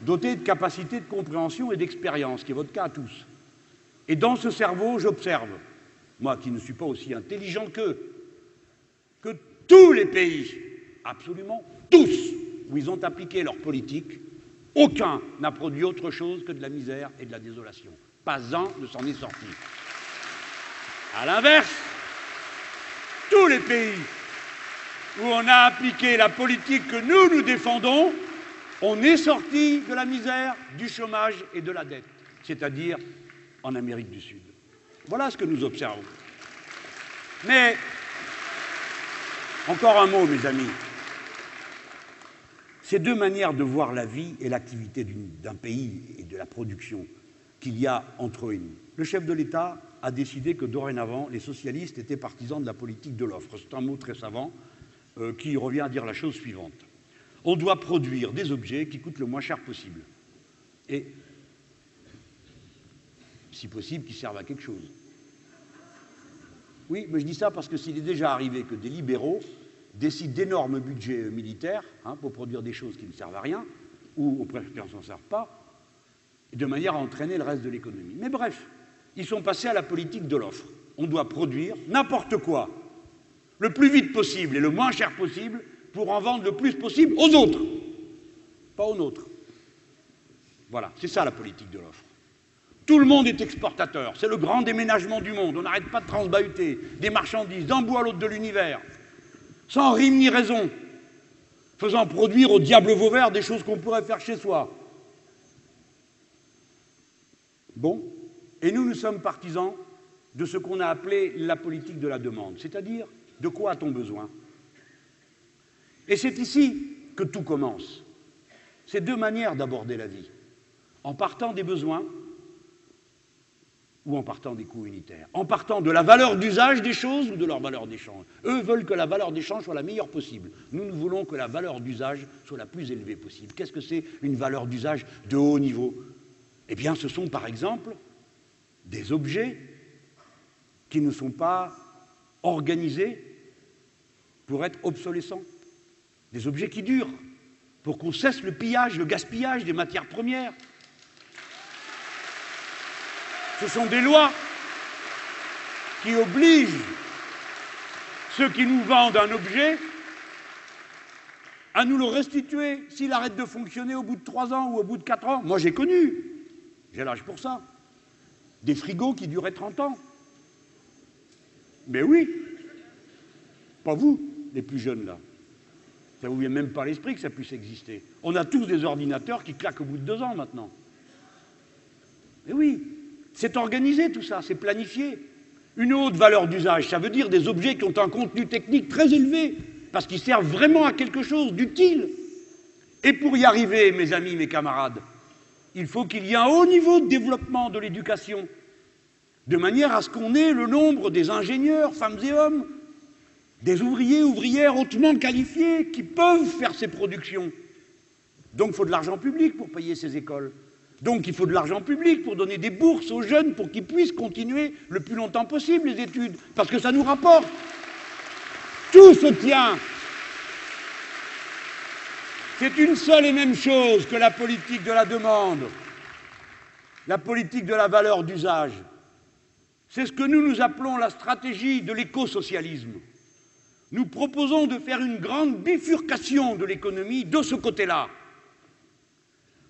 doté de capacités de compréhension et d'expérience, qui est votre cas à tous. Et dans ce cerveau, j'observe, moi qui ne suis pas aussi intelligent qu'eux, que tous les pays, absolument tous, où ils ont appliqué leur politique, aucun n'a produit autre chose que de la misère et de la désolation. Pas un ne s'en est sorti. À l'inverse, tous les pays où on a appliqué la politique que nous, nous défendons, on est sorti de la misère, du chômage et de la dette, c'est-à-dire en Amérique du Sud. Voilà ce que nous observons. Mais, encore un mot, mes amis. Ces deux manières de voir la vie et l'activité d'un pays et de la production qu'il y a entre eux et nous. Le chef de l'État a décidé que dorénavant, les socialistes étaient partisans de la politique de l'offre. C'est un mot très savant euh, qui revient à dire la chose suivante. On doit produire des objets qui coûtent le moins cher possible. Et, si possible, qui servent à quelque chose. Oui, mais je dis ça parce que s'il est déjà arrivé que des libéraux décident d'énormes budgets militaires hein, pour produire des choses qui ne servent à rien, ou au préfère ne s'en servent pas, de manière à entraîner le reste de l'économie. Mais bref, ils sont passés à la politique de l'offre. On doit produire n'importe quoi, le plus vite possible et le moins cher possible, pour en vendre le plus possible aux autres, pas aux nôtres. Voilà, c'est ça la politique de l'offre. Tout le monde est exportateur, c'est le grand déménagement du monde, on n'arrête pas de transbahuter des marchandises d'un bout à l'autre de l'univers, sans rime ni raison, faisant produire au diable Vauvert des choses qu'on pourrait faire chez soi. Bon, et nous, nous sommes partisans de ce qu'on a appelé la politique de la demande, c'est-à-dire de quoi a-t-on besoin? Et c'est ici que tout commence. C'est deux manières d'aborder la vie. En partant des besoins ou en partant des coûts unitaires. En partant de la valeur d'usage des choses ou de leur valeur d'échange. Eux veulent que la valeur d'échange soit la meilleure possible. Nous, nous voulons que la valeur d'usage soit la plus élevée possible. Qu'est-ce que c'est une valeur d'usage de haut niveau? Eh bien, ce sont par exemple des objets qui ne sont pas organisés pour être obsolescents, des objets qui durent, pour qu'on cesse le pillage, le gaspillage des matières premières. Ce sont des lois qui obligent ceux qui nous vendent un objet à nous le restituer s'il arrête de fonctionner au bout de trois ans ou au bout de quatre ans. Moi, j'ai connu, j'ai l'âge pour ça des frigos qui duraient 30 ans. Mais oui, pas vous, les plus jeunes là. Ça ne vous vient même pas à l'esprit que ça puisse exister. On a tous des ordinateurs qui claquent au bout de deux ans maintenant. Mais oui, c'est organisé tout ça, c'est planifié. Une haute valeur d'usage, ça veut dire des objets qui ont un contenu technique très élevé, parce qu'ils servent vraiment à quelque chose d'utile. Et pour y arriver, mes amis, mes camarades, il faut qu'il y ait un haut niveau de développement de l'éducation, de manière à ce qu'on ait le nombre des ingénieurs, femmes et hommes, des ouvriers, ouvrières hautement qualifiés qui peuvent faire ces productions. Donc il faut de l'argent public pour payer ces écoles. Donc il faut de l'argent public pour donner des bourses aux jeunes pour qu'ils puissent continuer le plus longtemps possible les études, parce que ça nous rapporte. Tout se tient c'est une seule et même chose que la politique de la demande, la politique de la valeur d'usage. C'est ce que nous nous appelons la stratégie de l'écosocialisme. Nous proposons de faire une grande bifurcation de l'économie de ce côté-là.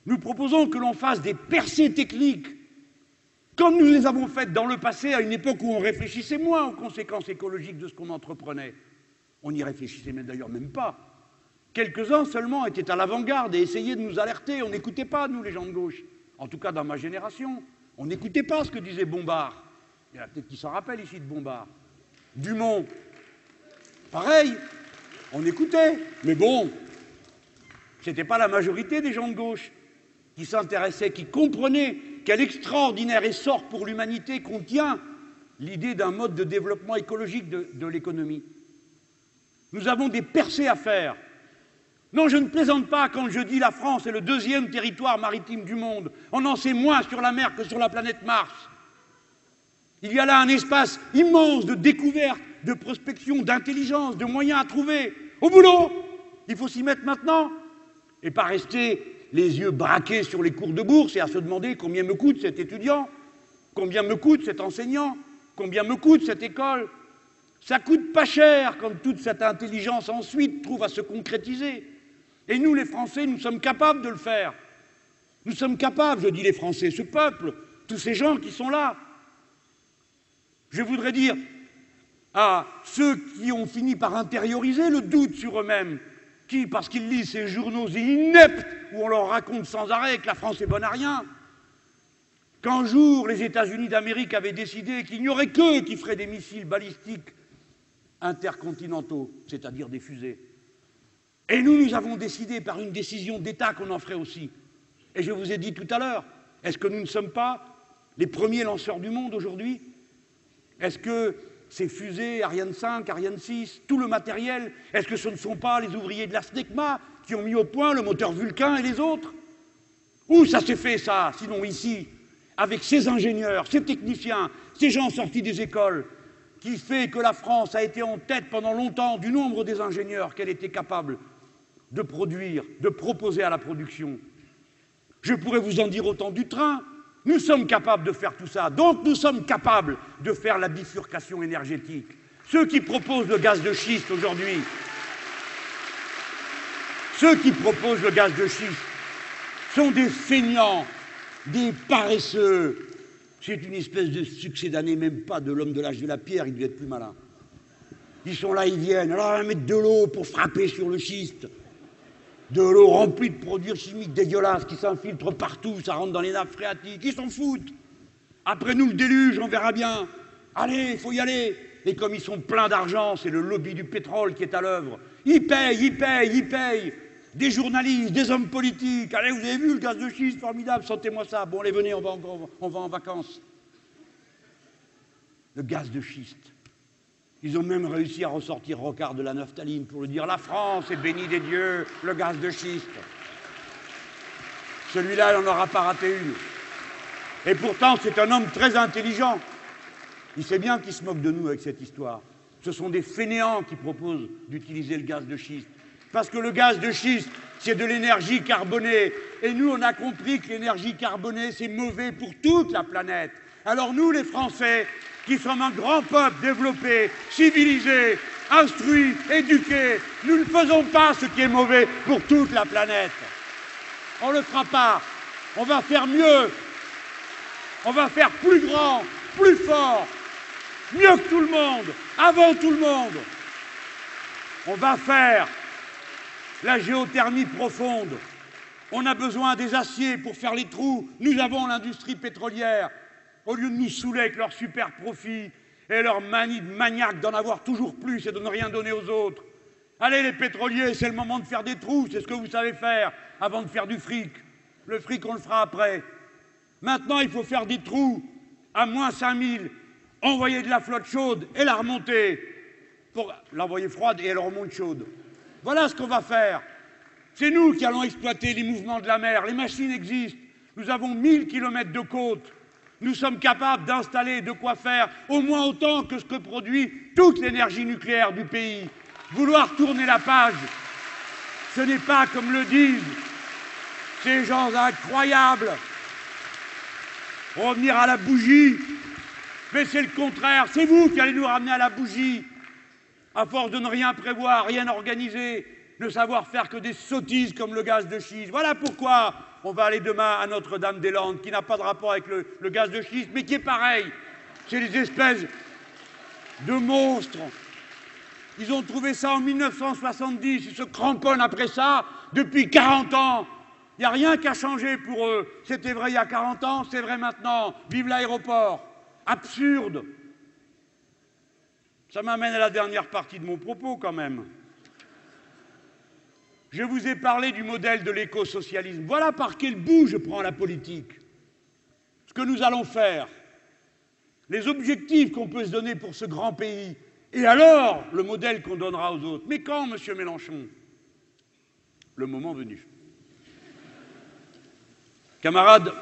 Nous proposons que l'on fasse des percées techniques, comme nous les avons faites dans le passé, à une époque où on réfléchissait moins aux conséquences écologiques de ce qu'on entreprenait. On n'y réfléchissait d'ailleurs même pas. Quelques-uns seulement étaient à l'avant-garde et essayaient de nous alerter. On n'écoutait pas, nous, les gens de gauche. En tout cas, dans ma génération. On n'écoutait pas ce que disait Bombard. Il y en a peut-être qui s'en rappellent ici de Bombard. Dumont, pareil, on écoutait. Mais bon, ce n'était pas la majorité des gens de gauche qui s'intéressaient, qui comprenaient quel extraordinaire essor pour l'humanité contient l'idée d'un mode de développement écologique de, de l'économie. Nous avons des percées à faire. Non, je ne plaisante pas quand je dis la France est le deuxième territoire maritime du monde. On en sait moins sur la mer que sur la planète Mars. Il y a là un espace immense de découverte, de prospection, d'intelligence, de moyens à trouver. Au boulot Il faut s'y mettre maintenant et pas rester les yeux braqués sur les cours de bourse et à se demander combien me coûte cet étudiant, combien me coûte cet enseignant, combien me coûte cette école. Ça coûte pas cher quand toute cette intelligence ensuite trouve à se concrétiser. Et nous, les Français, nous sommes capables de le faire. Nous sommes capables, je dis les Français, ce peuple, tous ces gens qui sont là. Je voudrais dire à ceux qui ont fini par intérioriser le doute sur eux-mêmes, qui, parce qu'ils lisent ces journaux ineptes où on leur raconte sans arrêt que la France est bonne à rien, qu'un jour les États-Unis d'Amérique avaient décidé qu'il n'y aurait qu'eux qui feraient des missiles balistiques intercontinentaux, c'est-à-dire des fusées. Et nous, nous avons décidé par une décision d'État qu'on en ferait aussi. Et je vous ai dit tout à l'heure, est-ce que nous ne sommes pas les premiers lanceurs du monde aujourd'hui? Est-ce que ces fusées Ariane 5, Ariane 6, tout le matériel, est-ce que ce ne sont pas les ouvriers de la SNECMA qui ont mis au point le moteur Vulcain et les autres? Où ça s'est fait ça, sinon ici, avec ces ingénieurs, ces techniciens, ces gens sortis des écoles, qui fait que la France a été en tête pendant longtemps du nombre des ingénieurs qu'elle était capable de produire, de proposer à la production. Je pourrais vous en dire autant du train. Nous sommes capables de faire tout ça. Donc nous sommes capables de faire la bifurcation énergétique. Ceux qui proposent le gaz de schiste aujourd'hui, ceux qui proposent le gaz de schiste sont des feignants, des paresseux. C'est une espèce de succès d'année, même pas de l'homme de l'âge de la pierre, il devait être plus malin. Ils sont là, ils viennent. Alors on va mettre de l'eau pour frapper sur le schiste de l'eau remplie de produits chimiques dégueulasses qui s'infiltrent partout, ça rentre dans les nappes phréatiques, ils s'en foutent. Après nous le déluge, on verra bien. Allez, il faut y aller. Et comme ils sont pleins d'argent, c'est le lobby du pétrole qui est à l'œuvre. Ils payent, ils payent, ils payent. Des journalistes, des hommes politiques. Allez, vous avez vu le gaz de schiste, formidable, sentez-moi ça. Bon, allez, venez, on va, en, on va en vacances. Le gaz de schiste. Ils ont même réussi à ressortir Rocard de la naphtaline pour le dire La France est bénie des dieux, le gaz de schiste. Celui-là, il n'en aura pas raté une. Et pourtant, c'est un homme très intelligent. Il sait bien qu'il se moque de nous avec cette histoire. Ce sont des fainéants qui proposent d'utiliser le gaz de schiste. Parce que le gaz de schiste, c'est de l'énergie carbonée. Et nous, on a compris que l'énergie carbonée, c'est mauvais pour toute la planète. Alors nous, les Français, qui sommes un grand peuple développé, civilisé, instruit, éduqué. Nous ne faisons pas ce qui est mauvais pour toute la planète. On ne le fera pas. On va faire mieux. On va faire plus grand, plus fort, mieux que tout le monde, avant tout le monde. On va faire la géothermie profonde. On a besoin des aciers pour faire les trous. Nous avons l'industrie pétrolière au lieu de nous saouler avec leurs super profits et leur manie de maniaque d'en avoir toujours plus et de ne rien donner aux autres. Allez les pétroliers, c'est le moment de faire des trous, c'est ce que vous savez faire avant de faire du fric. Le fric, on le fera après. Maintenant, il faut faire des trous à moins 5000, envoyer de la flotte chaude et la remonter pour l'envoyer froide et elle remonte chaude. Voilà ce qu'on va faire. C'est nous qui allons exploiter les mouvements de la mer. Les machines existent. Nous avons 1000 kilomètres de côte nous sommes capables d'installer de quoi faire au moins autant que ce que produit toute l'énergie nucléaire du pays. Vouloir tourner la page, ce n'est pas comme le disent ces gens incroyables. Revenir à la bougie, mais c'est le contraire. C'est vous qui allez nous ramener à la bougie, à force de ne rien prévoir, rien organiser, ne savoir faire que des sottises comme le gaz de schiste. Voilà pourquoi on va aller demain à Notre-Dame-des-Landes, qui n'a pas de rapport avec le, gaz de schiste, mais qui est pareil. C'est des espèces de monstres. Ils ont trouvé ça en 1970, ils se cramponnent après ça depuis 40 ans. Il n'y a rien qui a changé pour eux. C'était vrai il y a 40 ans, c'est vrai maintenant. Vive l'aéroport. absurde. Ça m'amène à la dernière partie de mon propos quand même. Je vous ai parlé du modèle de l'écosocialisme. Voilà par quel bout je prends la politique. Ce que nous allons faire, les objectifs qu'on peut se donner pour ce grand pays, et alors le modèle qu'on donnera aux autres. Mais quand, monsieur Mélenchon? Le moment venu. Camarades,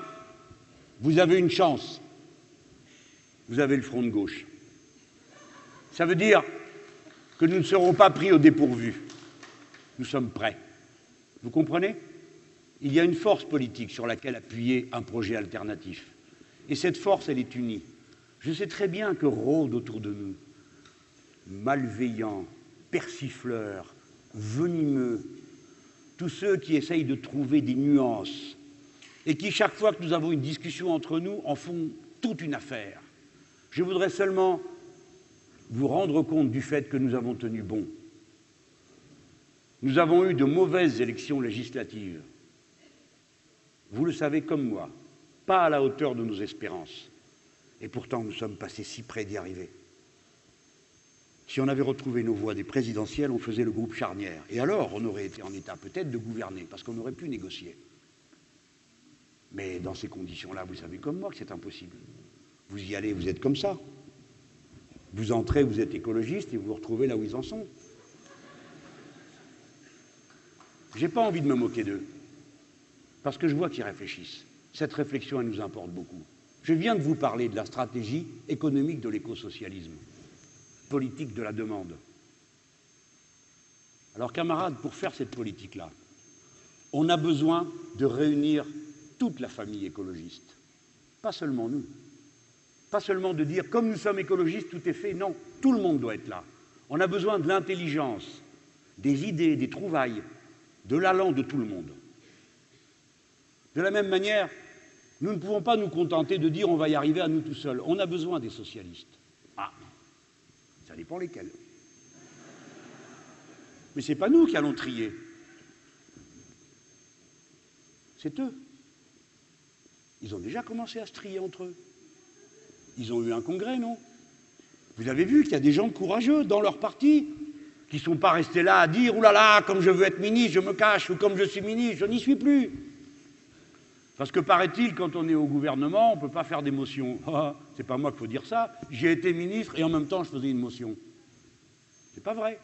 vous avez une chance. Vous avez le front de gauche. Ça veut dire que nous ne serons pas pris au dépourvu. Nous sommes prêts. Vous comprenez? Il y a une force politique sur laquelle appuyer un projet alternatif. Et cette force, elle est unie. Je sais très bien que rôdent autour de nous malveillants, persifleurs, venimeux, tous ceux qui essayent de trouver des nuances et qui, chaque fois que nous avons une discussion entre nous, en font toute une affaire. Je voudrais seulement vous rendre compte du fait que nous avons tenu bon. Nous avons eu de mauvaises élections législatives. Vous le savez comme moi, pas à la hauteur de nos espérances. Et pourtant, nous sommes passés si près d'y arriver. Si on avait retrouvé nos voix des présidentielles, on faisait le groupe charnière. Et alors, on aurait été en état peut-être de gouverner, parce qu'on aurait pu négocier. Mais dans ces conditions-là, vous savez comme moi que c'est impossible. Vous y allez, vous êtes comme ça. Vous entrez, vous êtes écologiste et vous vous retrouvez là où ils en sont. J'ai pas envie de me moquer d'eux, parce que je vois qu'ils réfléchissent. Cette réflexion, elle nous importe beaucoup. Je viens de vous parler de la stratégie économique de l'écosocialisme, politique de la demande. Alors, camarades, pour faire cette politique-là, on a besoin de réunir toute la famille écologiste, pas seulement nous. Pas seulement de dire comme nous sommes écologistes, tout est fait. Non, tout le monde doit être là. On a besoin de l'intelligence, des idées, des trouvailles, de l'allant de tout le monde. De la même manière, nous ne pouvons pas nous contenter de dire on va y arriver à nous tout seuls. On a besoin des socialistes. Ah, ça dépend lesquels. Mais ce n'est pas nous qui allons trier. C'est eux. Ils ont déjà commencé à se trier entre eux. Ils ont eu un congrès, non? Vous avez vu qu'il y a des gens courageux dans leur parti qui ne sont pas restés là à dire Ouh là là, comme je veux être ministre, je me cache, ou comme je suis ministre, je n'y suis plus. Parce que paraît-il, quand on est au gouvernement, on ne peut pas faire des motions. Ah, c'est pas moi qu'il faut dire ça. J'ai été ministre et en même temps je faisais une motion. C'est pas vrai.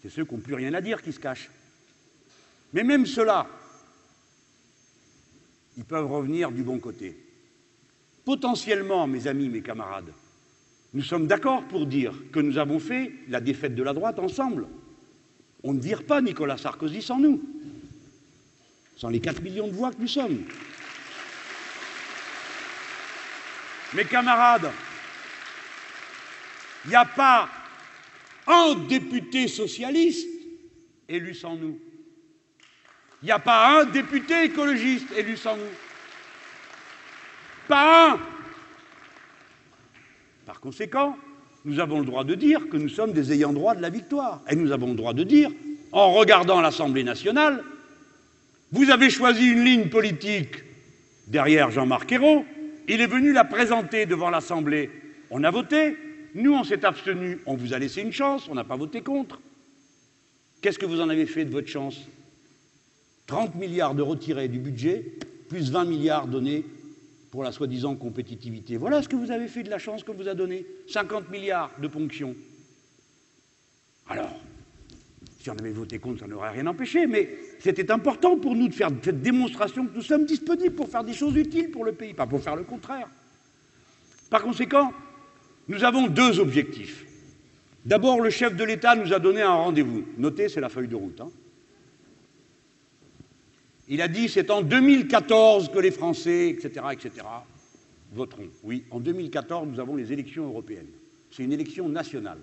C'est ceux qui n'ont plus rien à dire qui se cachent. Mais même ceux-là, ils peuvent revenir du bon côté. Potentiellement, mes amis, mes camarades, nous sommes d'accord pour dire que nous avons fait la défaite de la droite ensemble. On ne vire pas Nicolas Sarkozy sans nous, sans les 4 millions de voix que nous sommes. Mes camarades, il n'y a pas un député socialiste élu sans nous. Il n'y a pas un député écologiste élu sans nous. Pas un. Par conséquent, nous avons le droit de dire que nous sommes des ayants droit de la victoire. Et nous avons le droit de dire, en regardant l'Assemblée nationale, vous avez choisi une ligne politique derrière Jean-Marc Ayrault, il est venu la présenter devant l'Assemblée. On a voté, nous on s'est abstenu, on vous a laissé une chance, on n'a pas voté contre. Qu'est-ce que vous en avez fait de votre chance? 30 milliards de retirés du budget, plus 20 milliards donnés pour la soi-disant compétitivité. Voilà ce que vous avez fait de la chance qu'on vous a donné. 50 milliards de ponctions. Alors, si on avait voté contre, ça n'aurait rien empêché, mais c'était important pour nous de faire cette démonstration que nous sommes disponibles pour faire des choses utiles pour le pays, pas pour faire le contraire. Par conséquent, nous avons deux objectifs. D'abord, le chef de l'État nous a donné un rendez-vous. Notez, c'est la feuille de route. Hein. Il a dit c'est en 2014 que les Français, etc., etc., voteront. Oui, en 2014, nous avons les élections européennes. C'est une élection nationale.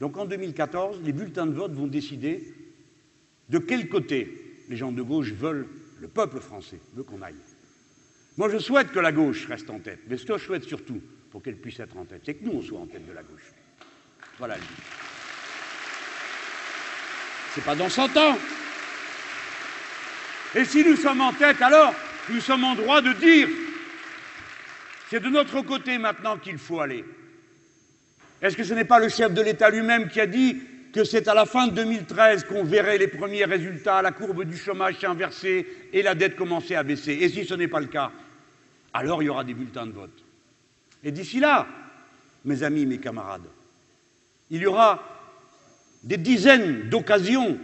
Donc en 2014, les bulletins de vote vont décider de quel côté les gens de gauche veulent, le peuple français veut qu'on aille. Moi, je souhaite que la gauche reste en tête, mais ce que je souhaite surtout, pour qu'elle puisse être en tête, c'est que nous, on soit en tête de la gauche. Voilà. C'est pas dans 100 ans. Et si nous sommes en tête, alors nous sommes en droit de dire C'est de notre côté maintenant qu'il faut aller. Est-ce que ce n'est pas le chef de l'État lui-même qui a dit que c'est à la fin de 2013 qu'on verrait les premiers résultats, la courbe du chômage s'inverser et la dette commencer à baisser? Et si ce n'est pas le cas, alors il y aura des bulletins de vote. Et d'ici là, mes amis, mes camarades, il y aura des dizaines d'occasions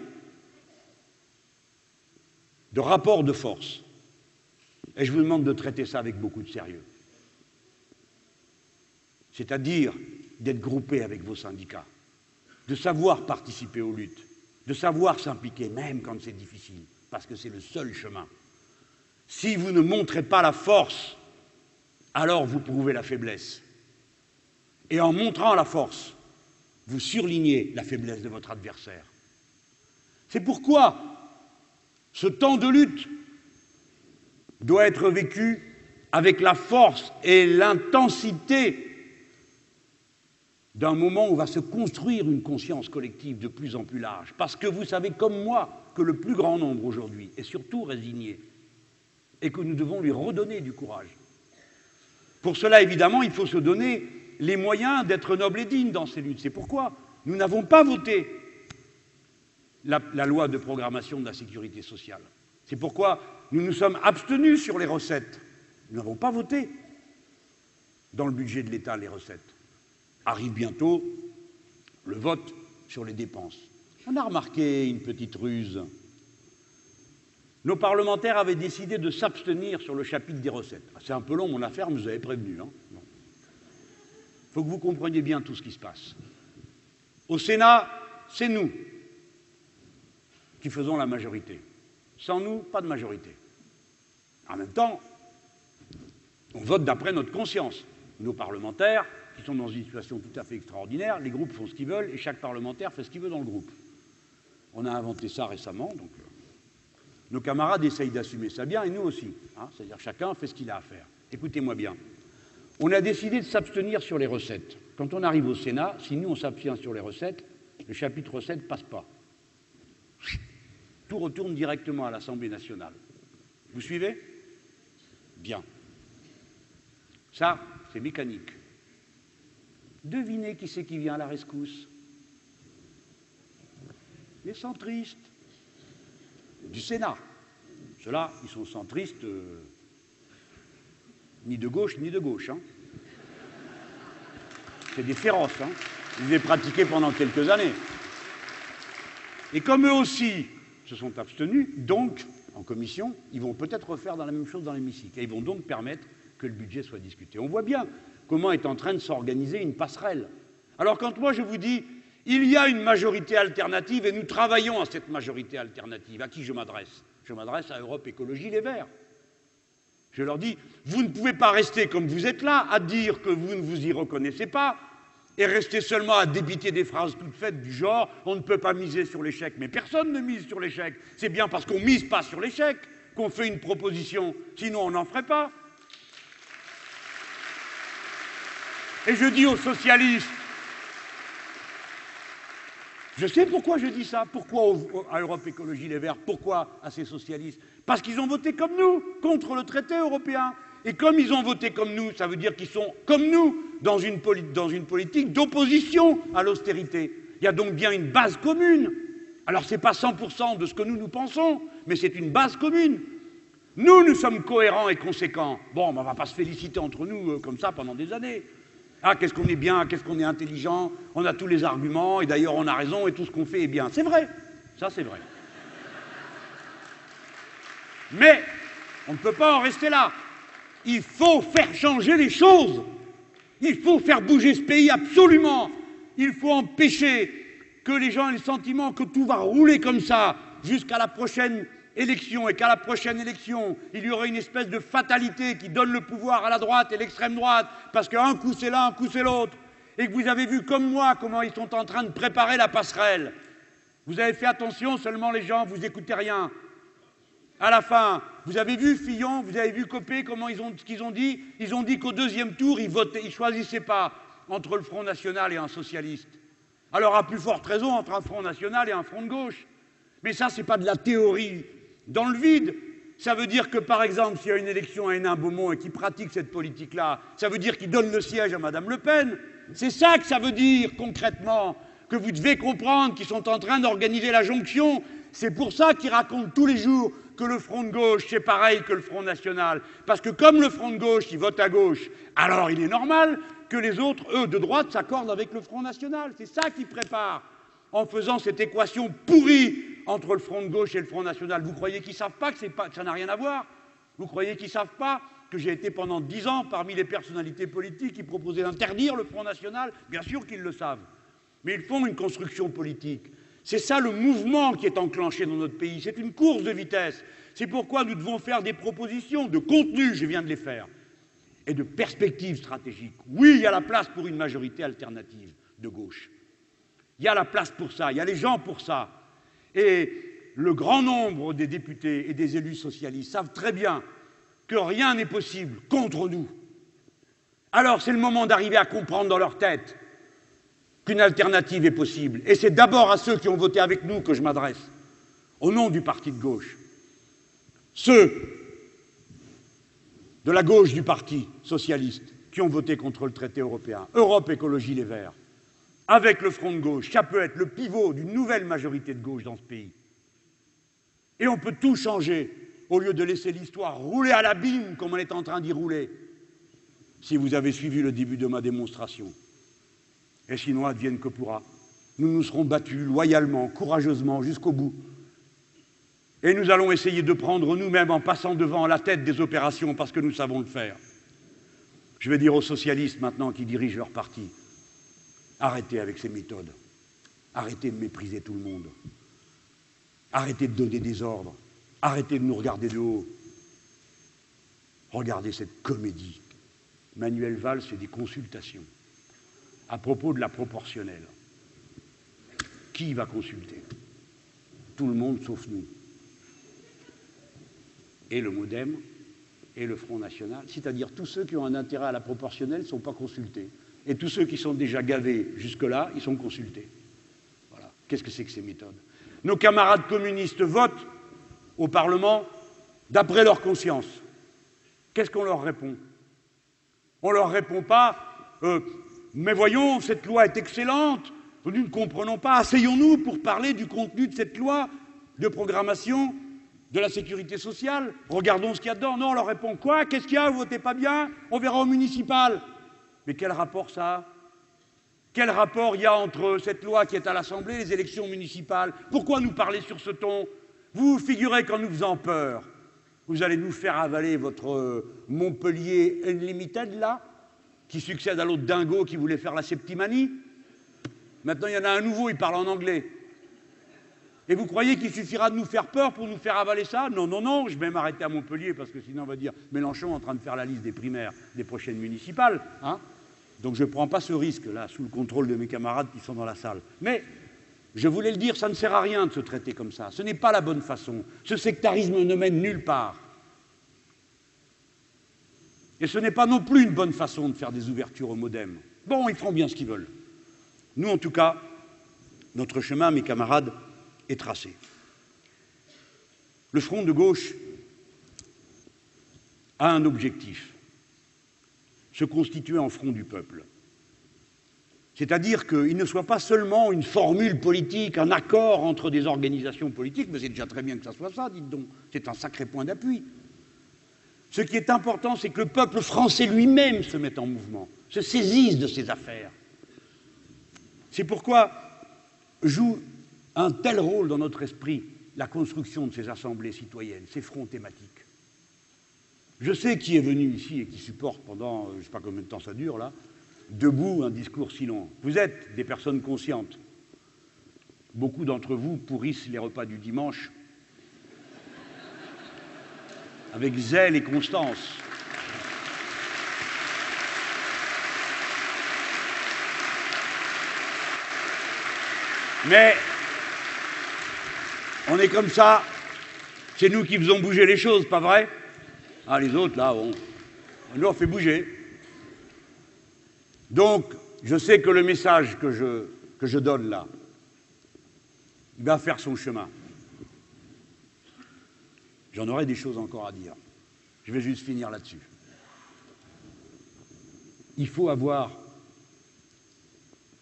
de rapports de force. Et je vous demande de traiter ça avec beaucoup de sérieux. C'est-à-dire d'être groupé avec vos syndicats, de savoir participer aux luttes, de savoir s'impliquer, même quand c'est difficile, parce que c'est le seul chemin. Si vous ne montrez pas la force, alors vous prouvez la faiblesse. Et en montrant la force, vous surlignez la faiblesse de votre adversaire. C'est pourquoi ce temps de lutte doit être vécu avec la force et l'intensité d'un moment où va se construire une conscience collective de plus en plus large. Parce que vous savez comme moi que le plus grand nombre aujourd'hui est surtout résigné et que nous devons lui redonner du courage. Pour cela, évidemment, il faut se donner les moyens d'être noble et digne dans ces luttes. C'est pourquoi nous n'avons pas voté la, loi de programmation de la sécurité sociale. C'est pourquoi nous nous sommes abstenus sur les recettes. Nous n'avons pas voté dans le budget de l'État les recettes. Arrive bientôt le vote sur les dépenses. On a remarqué une petite ruse. Nos parlementaires avaient décidé de s'abstenir sur le chapitre des recettes. C'est un peu long mon affaire, mais vous avez prévenu. Hein faut que vous compreniez bien tout ce qui se passe. Au Sénat, c'est nous faisons la majorité. Sans nous, pas de majorité. En même temps, on vote d'après notre conscience. Nos parlementaires, qui sont dans une situation tout à fait extraordinaire, les groupes font ce qu'ils veulent et chaque parlementaire fait ce qu'il veut dans le groupe. On a inventé ça récemment, donc euh, nos camarades essayent d'assumer ça bien et nous aussi. Hein, C'est-à-dire chacun fait ce qu'il a à faire. Écoutez-moi bien. On a décidé de s'abstenir sur les recettes. Quand on arrive au Sénat, si nous on s'abstient sur les recettes, le chapitre recettes passe pas. Tout retourne directement à l'Assemblée nationale. Vous suivez? Bien. Ça, c'est mécanique. Devinez qui c'est qui vient à la rescousse Les centristes du Sénat. Ceux-là, ils sont centristes. Euh, ni de gauche ni de gauche. Hein. C'est des féroces. Hein. Ils les pratiqué pendant quelques années. Et comme eux aussi se sont abstenus, donc, en commission, ils vont peut-être refaire la même chose dans l'hémicycle. Et ils vont donc permettre que le budget soit discuté. On voit bien comment est en train de s'organiser une passerelle. Alors quand moi je vous dis, il y a une majorité alternative et nous travaillons à cette majorité alternative, à qui je m'adresse? Je m'adresse à Europe Écologie Les Verts. Je leur dis, vous ne pouvez pas rester comme vous êtes là, à dire que vous ne vous y reconnaissez pas, et rester seulement à débiter des phrases toutes faites du genre on ne peut pas miser sur l'échec. Mais personne ne mise sur l'échec. C'est bien parce qu'on ne mise pas sur l'échec qu'on fait une proposition, sinon on n'en ferait pas. Et je dis aux socialistes, je sais pourquoi je dis ça, pourquoi à Europe Écologie Les Verts, pourquoi à ces socialistes? Parce qu'ils ont voté comme nous contre le traité européen. Et comme ils ont voté comme nous, ça veut dire qu'ils sont comme nous dans une, politique d'opposition à l'austérité. Il y a donc bien une base commune. Alors ce n'est pas 100% de ce que nous nous pensons, mais c'est une base commune. Nous, nous sommes cohérents et conséquents. Bon, on ne va pas se féliciter entre nous euh, comme ça pendant des années. Ah, qu'est-ce qu'on est bien, qu'est-ce qu'on est intelligent, on a tous les arguments, et d'ailleurs on a raison, et tout ce qu'on fait est bien. C'est vrai, ça c'est vrai. Mais on ne peut pas en rester là. Il faut faire changer les choses. Il faut faire bouger ce pays absolument. Il faut empêcher que les gens aient le sentiment que tout va rouler comme ça jusqu'à la prochaine élection et qu'à la prochaine élection, il y aura une espèce de fatalité qui donne le pouvoir à la droite et l'extrême droite parce qu'un coup c'est l'un, un coup c'est l'autre. Et que vous avez vu comme moi comment ils sont en train de préparer la passerelle. Vous avez fait attention seulement les gens, vous écoutez rien. À la fin, vous avez vu Fillon, vous avez vu Copé, comment ils ont, ce qu'ils ont dit? Ils ont dit qu'au deuxième tour, ils votaient, ils choisissaient pas entre le Front National et un socialiste. Alors, à plus forte raison, entre un Front National et un Front de gauche. Mais ça, ce n'est pas de la théorie dans le vide. Ça veut dire que, par exemple, s'il y a une élection à Hénin-Beaumont et qui pratique cette politique-là, ça veut dire qu'il donne le siège à Mme Le Pen. C'est ça que ça veut dire, concrètement, que vous devez comprendre qu'ils sont en train d'organiser la jonction. C'est pour ça qu'ils racontent tous les jours que le Front de gauche, c'est pareil que le Front national. Parce que comme le Front de gauche, il vote à gauche, alors il est normal que les autres, eux, de droite, s'accordent avec le Front national. C'est ça qu'ils préparent en faisant cette équation pourrie entre le Front de gauche et le Front national. Vous croyez qu'ils ne savent pas que, pas que ça n'a rien à voir? Vous croyez qu'ils ne savent pas que j'ai été pendant dix ans parmi les personnalités politiques qui proposaient d'interdire le Front national? Bien sûr qu'ils le savent. Mais ils font une construction politique. C'est ça le mouvement qui est enclenché dans notre pays. C'est une course de vitesse. C'est pourquoi nous devons faire des propositions de contenu, je viens de les faire, et de perspectives stratégiques. Oui, il y a la place pour une majorité alternative de gauche. Il y a la place pour ça, il y a les gens pour ça. Et le grand nombre des députés et des élus socialistes savent très bien que rien n'est possible contre nous. Alors c'est le moment d'arriver à comprendre dans leur tête qu'une alternative est possible. Et c'est d'abord à ceux qui ont voté avec nous que je m'adresse, au nom du parti de gauche. Ceux de la gauche du parti socialiste qui ont voté contre le traité européen, Europe Écologie Les Verts, avec le front de gauche, ça peut être le pivot d'une nouvelle majorité de gauche dans ce pays. Et on peut tout changer au lieu de laisser l'histoire rouler à l'abîme comme on est en train d'y rouler, si vous avez suivi le début de ma démonstration. Et sinon, advienne que pourra. Nous nous serons battus loyalement, courageusement, jusqu'au bout. Et nous allons essayer de prendre nous-mêmes en passant devant la tête des opérations parce que nous savons le faire. Je vais dire aux socialistes maintenant qui dirigent leur parti, arrêtez avec ces méthodes. Arrêtez de mépriser tout le monde. Arrêtez de donner des ordres. Arrêtez de nous regarder de haut. Regardez cette comédie. Manuel Valls fait des consultations à propos de la proportionnelle. Qui va consulter? Tout le monde sauf nous. Et le Modem et le Front National, c'est-à-dire tous ceux qui ont un intérêt à la proportionnelle ne sont pas consultés. Et tous ceux qui sont déjà gavés jusque-là, ils sont consultés. Voilà. Qu'est-ce que c'est que ces méthodes? Nos camarades communistes votent au Parlement d'après leur conscience. Qu'est-ce qu'on leur répond? On leur répond pas euh, mais voyons, cette loi est excellente, nous ne comprenons pas, asseyons-nous pour parler du contenu de cette loi de programmation de la sécurité sociale, regardons ce qu'il y a dedans. Non, on leur répond quoi? Qu'est-ce qu'il y a? Vous votez pas bien? On verra au municipal. Mais quel rapport ça? Quel rapport il y a entre cette loi qui est à l'Assemblée et les élections municipales? Pourquoi nous parler sur ce ton? Vous figurez qu'en nous faisant peur, vous allez nous faire avaler votre Montpellier Unlimited là? Qui succède à l'autre dingo qui voulait faire la septimanie. Maintenant, il y en a un nouveau, il parle en anglais. Et vous croyez qu'il suffira de nous faire peur pour nous faire avaler ça? Non, non, non, je vais m'arrêter à Montpellier parce que sinon on va dire Mélenchon en train de faire la liste des primaires des prochaines municipales. Hein Donc je ne prends pas ce risque-là, sous le contrôle de mes camarades qui sont dans la salle. Mais je voulais le dire, ça ne sert à rien de se traiter comme ça. Ce n'est pas la bonne façon. Ce sectarisme ne mène nulle part. Et ce n'est pas non plus une bonne façon de faire des ouvertures au modem. Bon, ils feront bien ce qu'ils veulent. Nous, en tout cas, notre chemin, mes camarades, est tracé. Le front de gauche a un objectif, se constituer en front du peuple. C'est-à-dire qu'il ne soit pas seulement une formule politique, un accord entre des organisations politiques, mais c'est déjà très bien que ça soit ça, dites donc, c'est un sacré point d'appui. Ce qui est important, c'est que le peuple français lui-même se mette en mouvement, se saisisse de ses affaires. C'est pourquoi joue un tel rôle dans notre esprit la construction de ces assemblées citoyennes, ces fronts thématiques. Je sais qui est venu ici et qui supporte pendant, je ne sais pas combien de temps ça dure là, debout un discours si long. Vous êtes des personnes conscientes. Beaucoup d'entre vous pourrissent les repas du dimanche avec zèle et constance. Mais on est comme ça, c'est nous qui faisons bouger les choses, pas vrai? Ah, les autres, là, on, nous, on fait bouger. Donc, je sais que le message que je, donne là, va faire son chemin. J'en aurai des choses encore à dire. Je vais juste finir là-dessus. Il faut avoir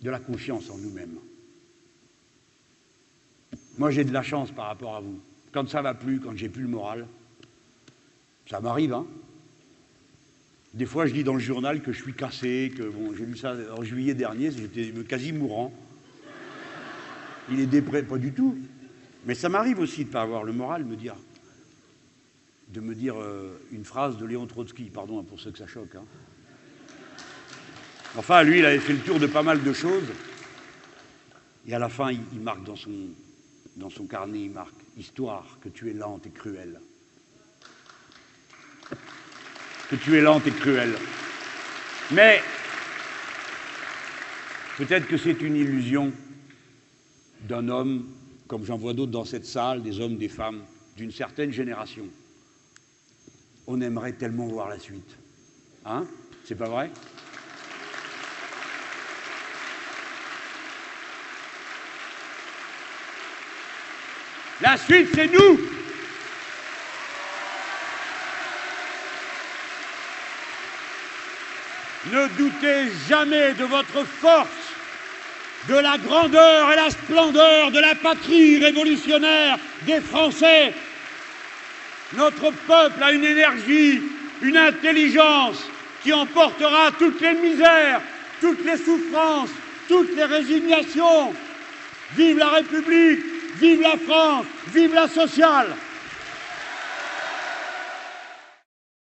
de la confiance en nous-mêmes. Moi, j'ai de la chance par rapport à vous. Quand ça va plus, quand j'ai plus le moral, ça m'arrive, hein. Des fois, je lis dans le journal que je suis cassé, que bon, j'ai lu ça en juillet dernier, j'étais quasi mourant. Il est dépré, pas du tout. Mais ça m'arrive aussi de ne pas avoir le moral, me dire, de me dire euh, une phrase de Léon Trotsky, pardon hein, pour ceux que ça choque. Hein. Enfin, lui, il avait fait le tour de pas mal de choses. Et à la fin, il, marque dans son, dans son carnet, il marque Histoire que tu es lente et cruelle. Que tu es lente et cruelle. Mais peut-être que c'est une illusion d'un homme, comme j'en vois d'autres dans cette salle, des hommes, des femmes, d'une certaine génération. On aimerait tellement voir la suite. Hein? C'est pas vrai? La suite, c'est nous. Ne doutez jamais de votre force, de la grandeur et la splendeur de la patrie révolutionnaire des Français. Notre peuple a une énergie, une intelligence qui emportera toutes les misères, toutes les souffrances, toutes les résignations. Vive la République Vive la France Vive la sociale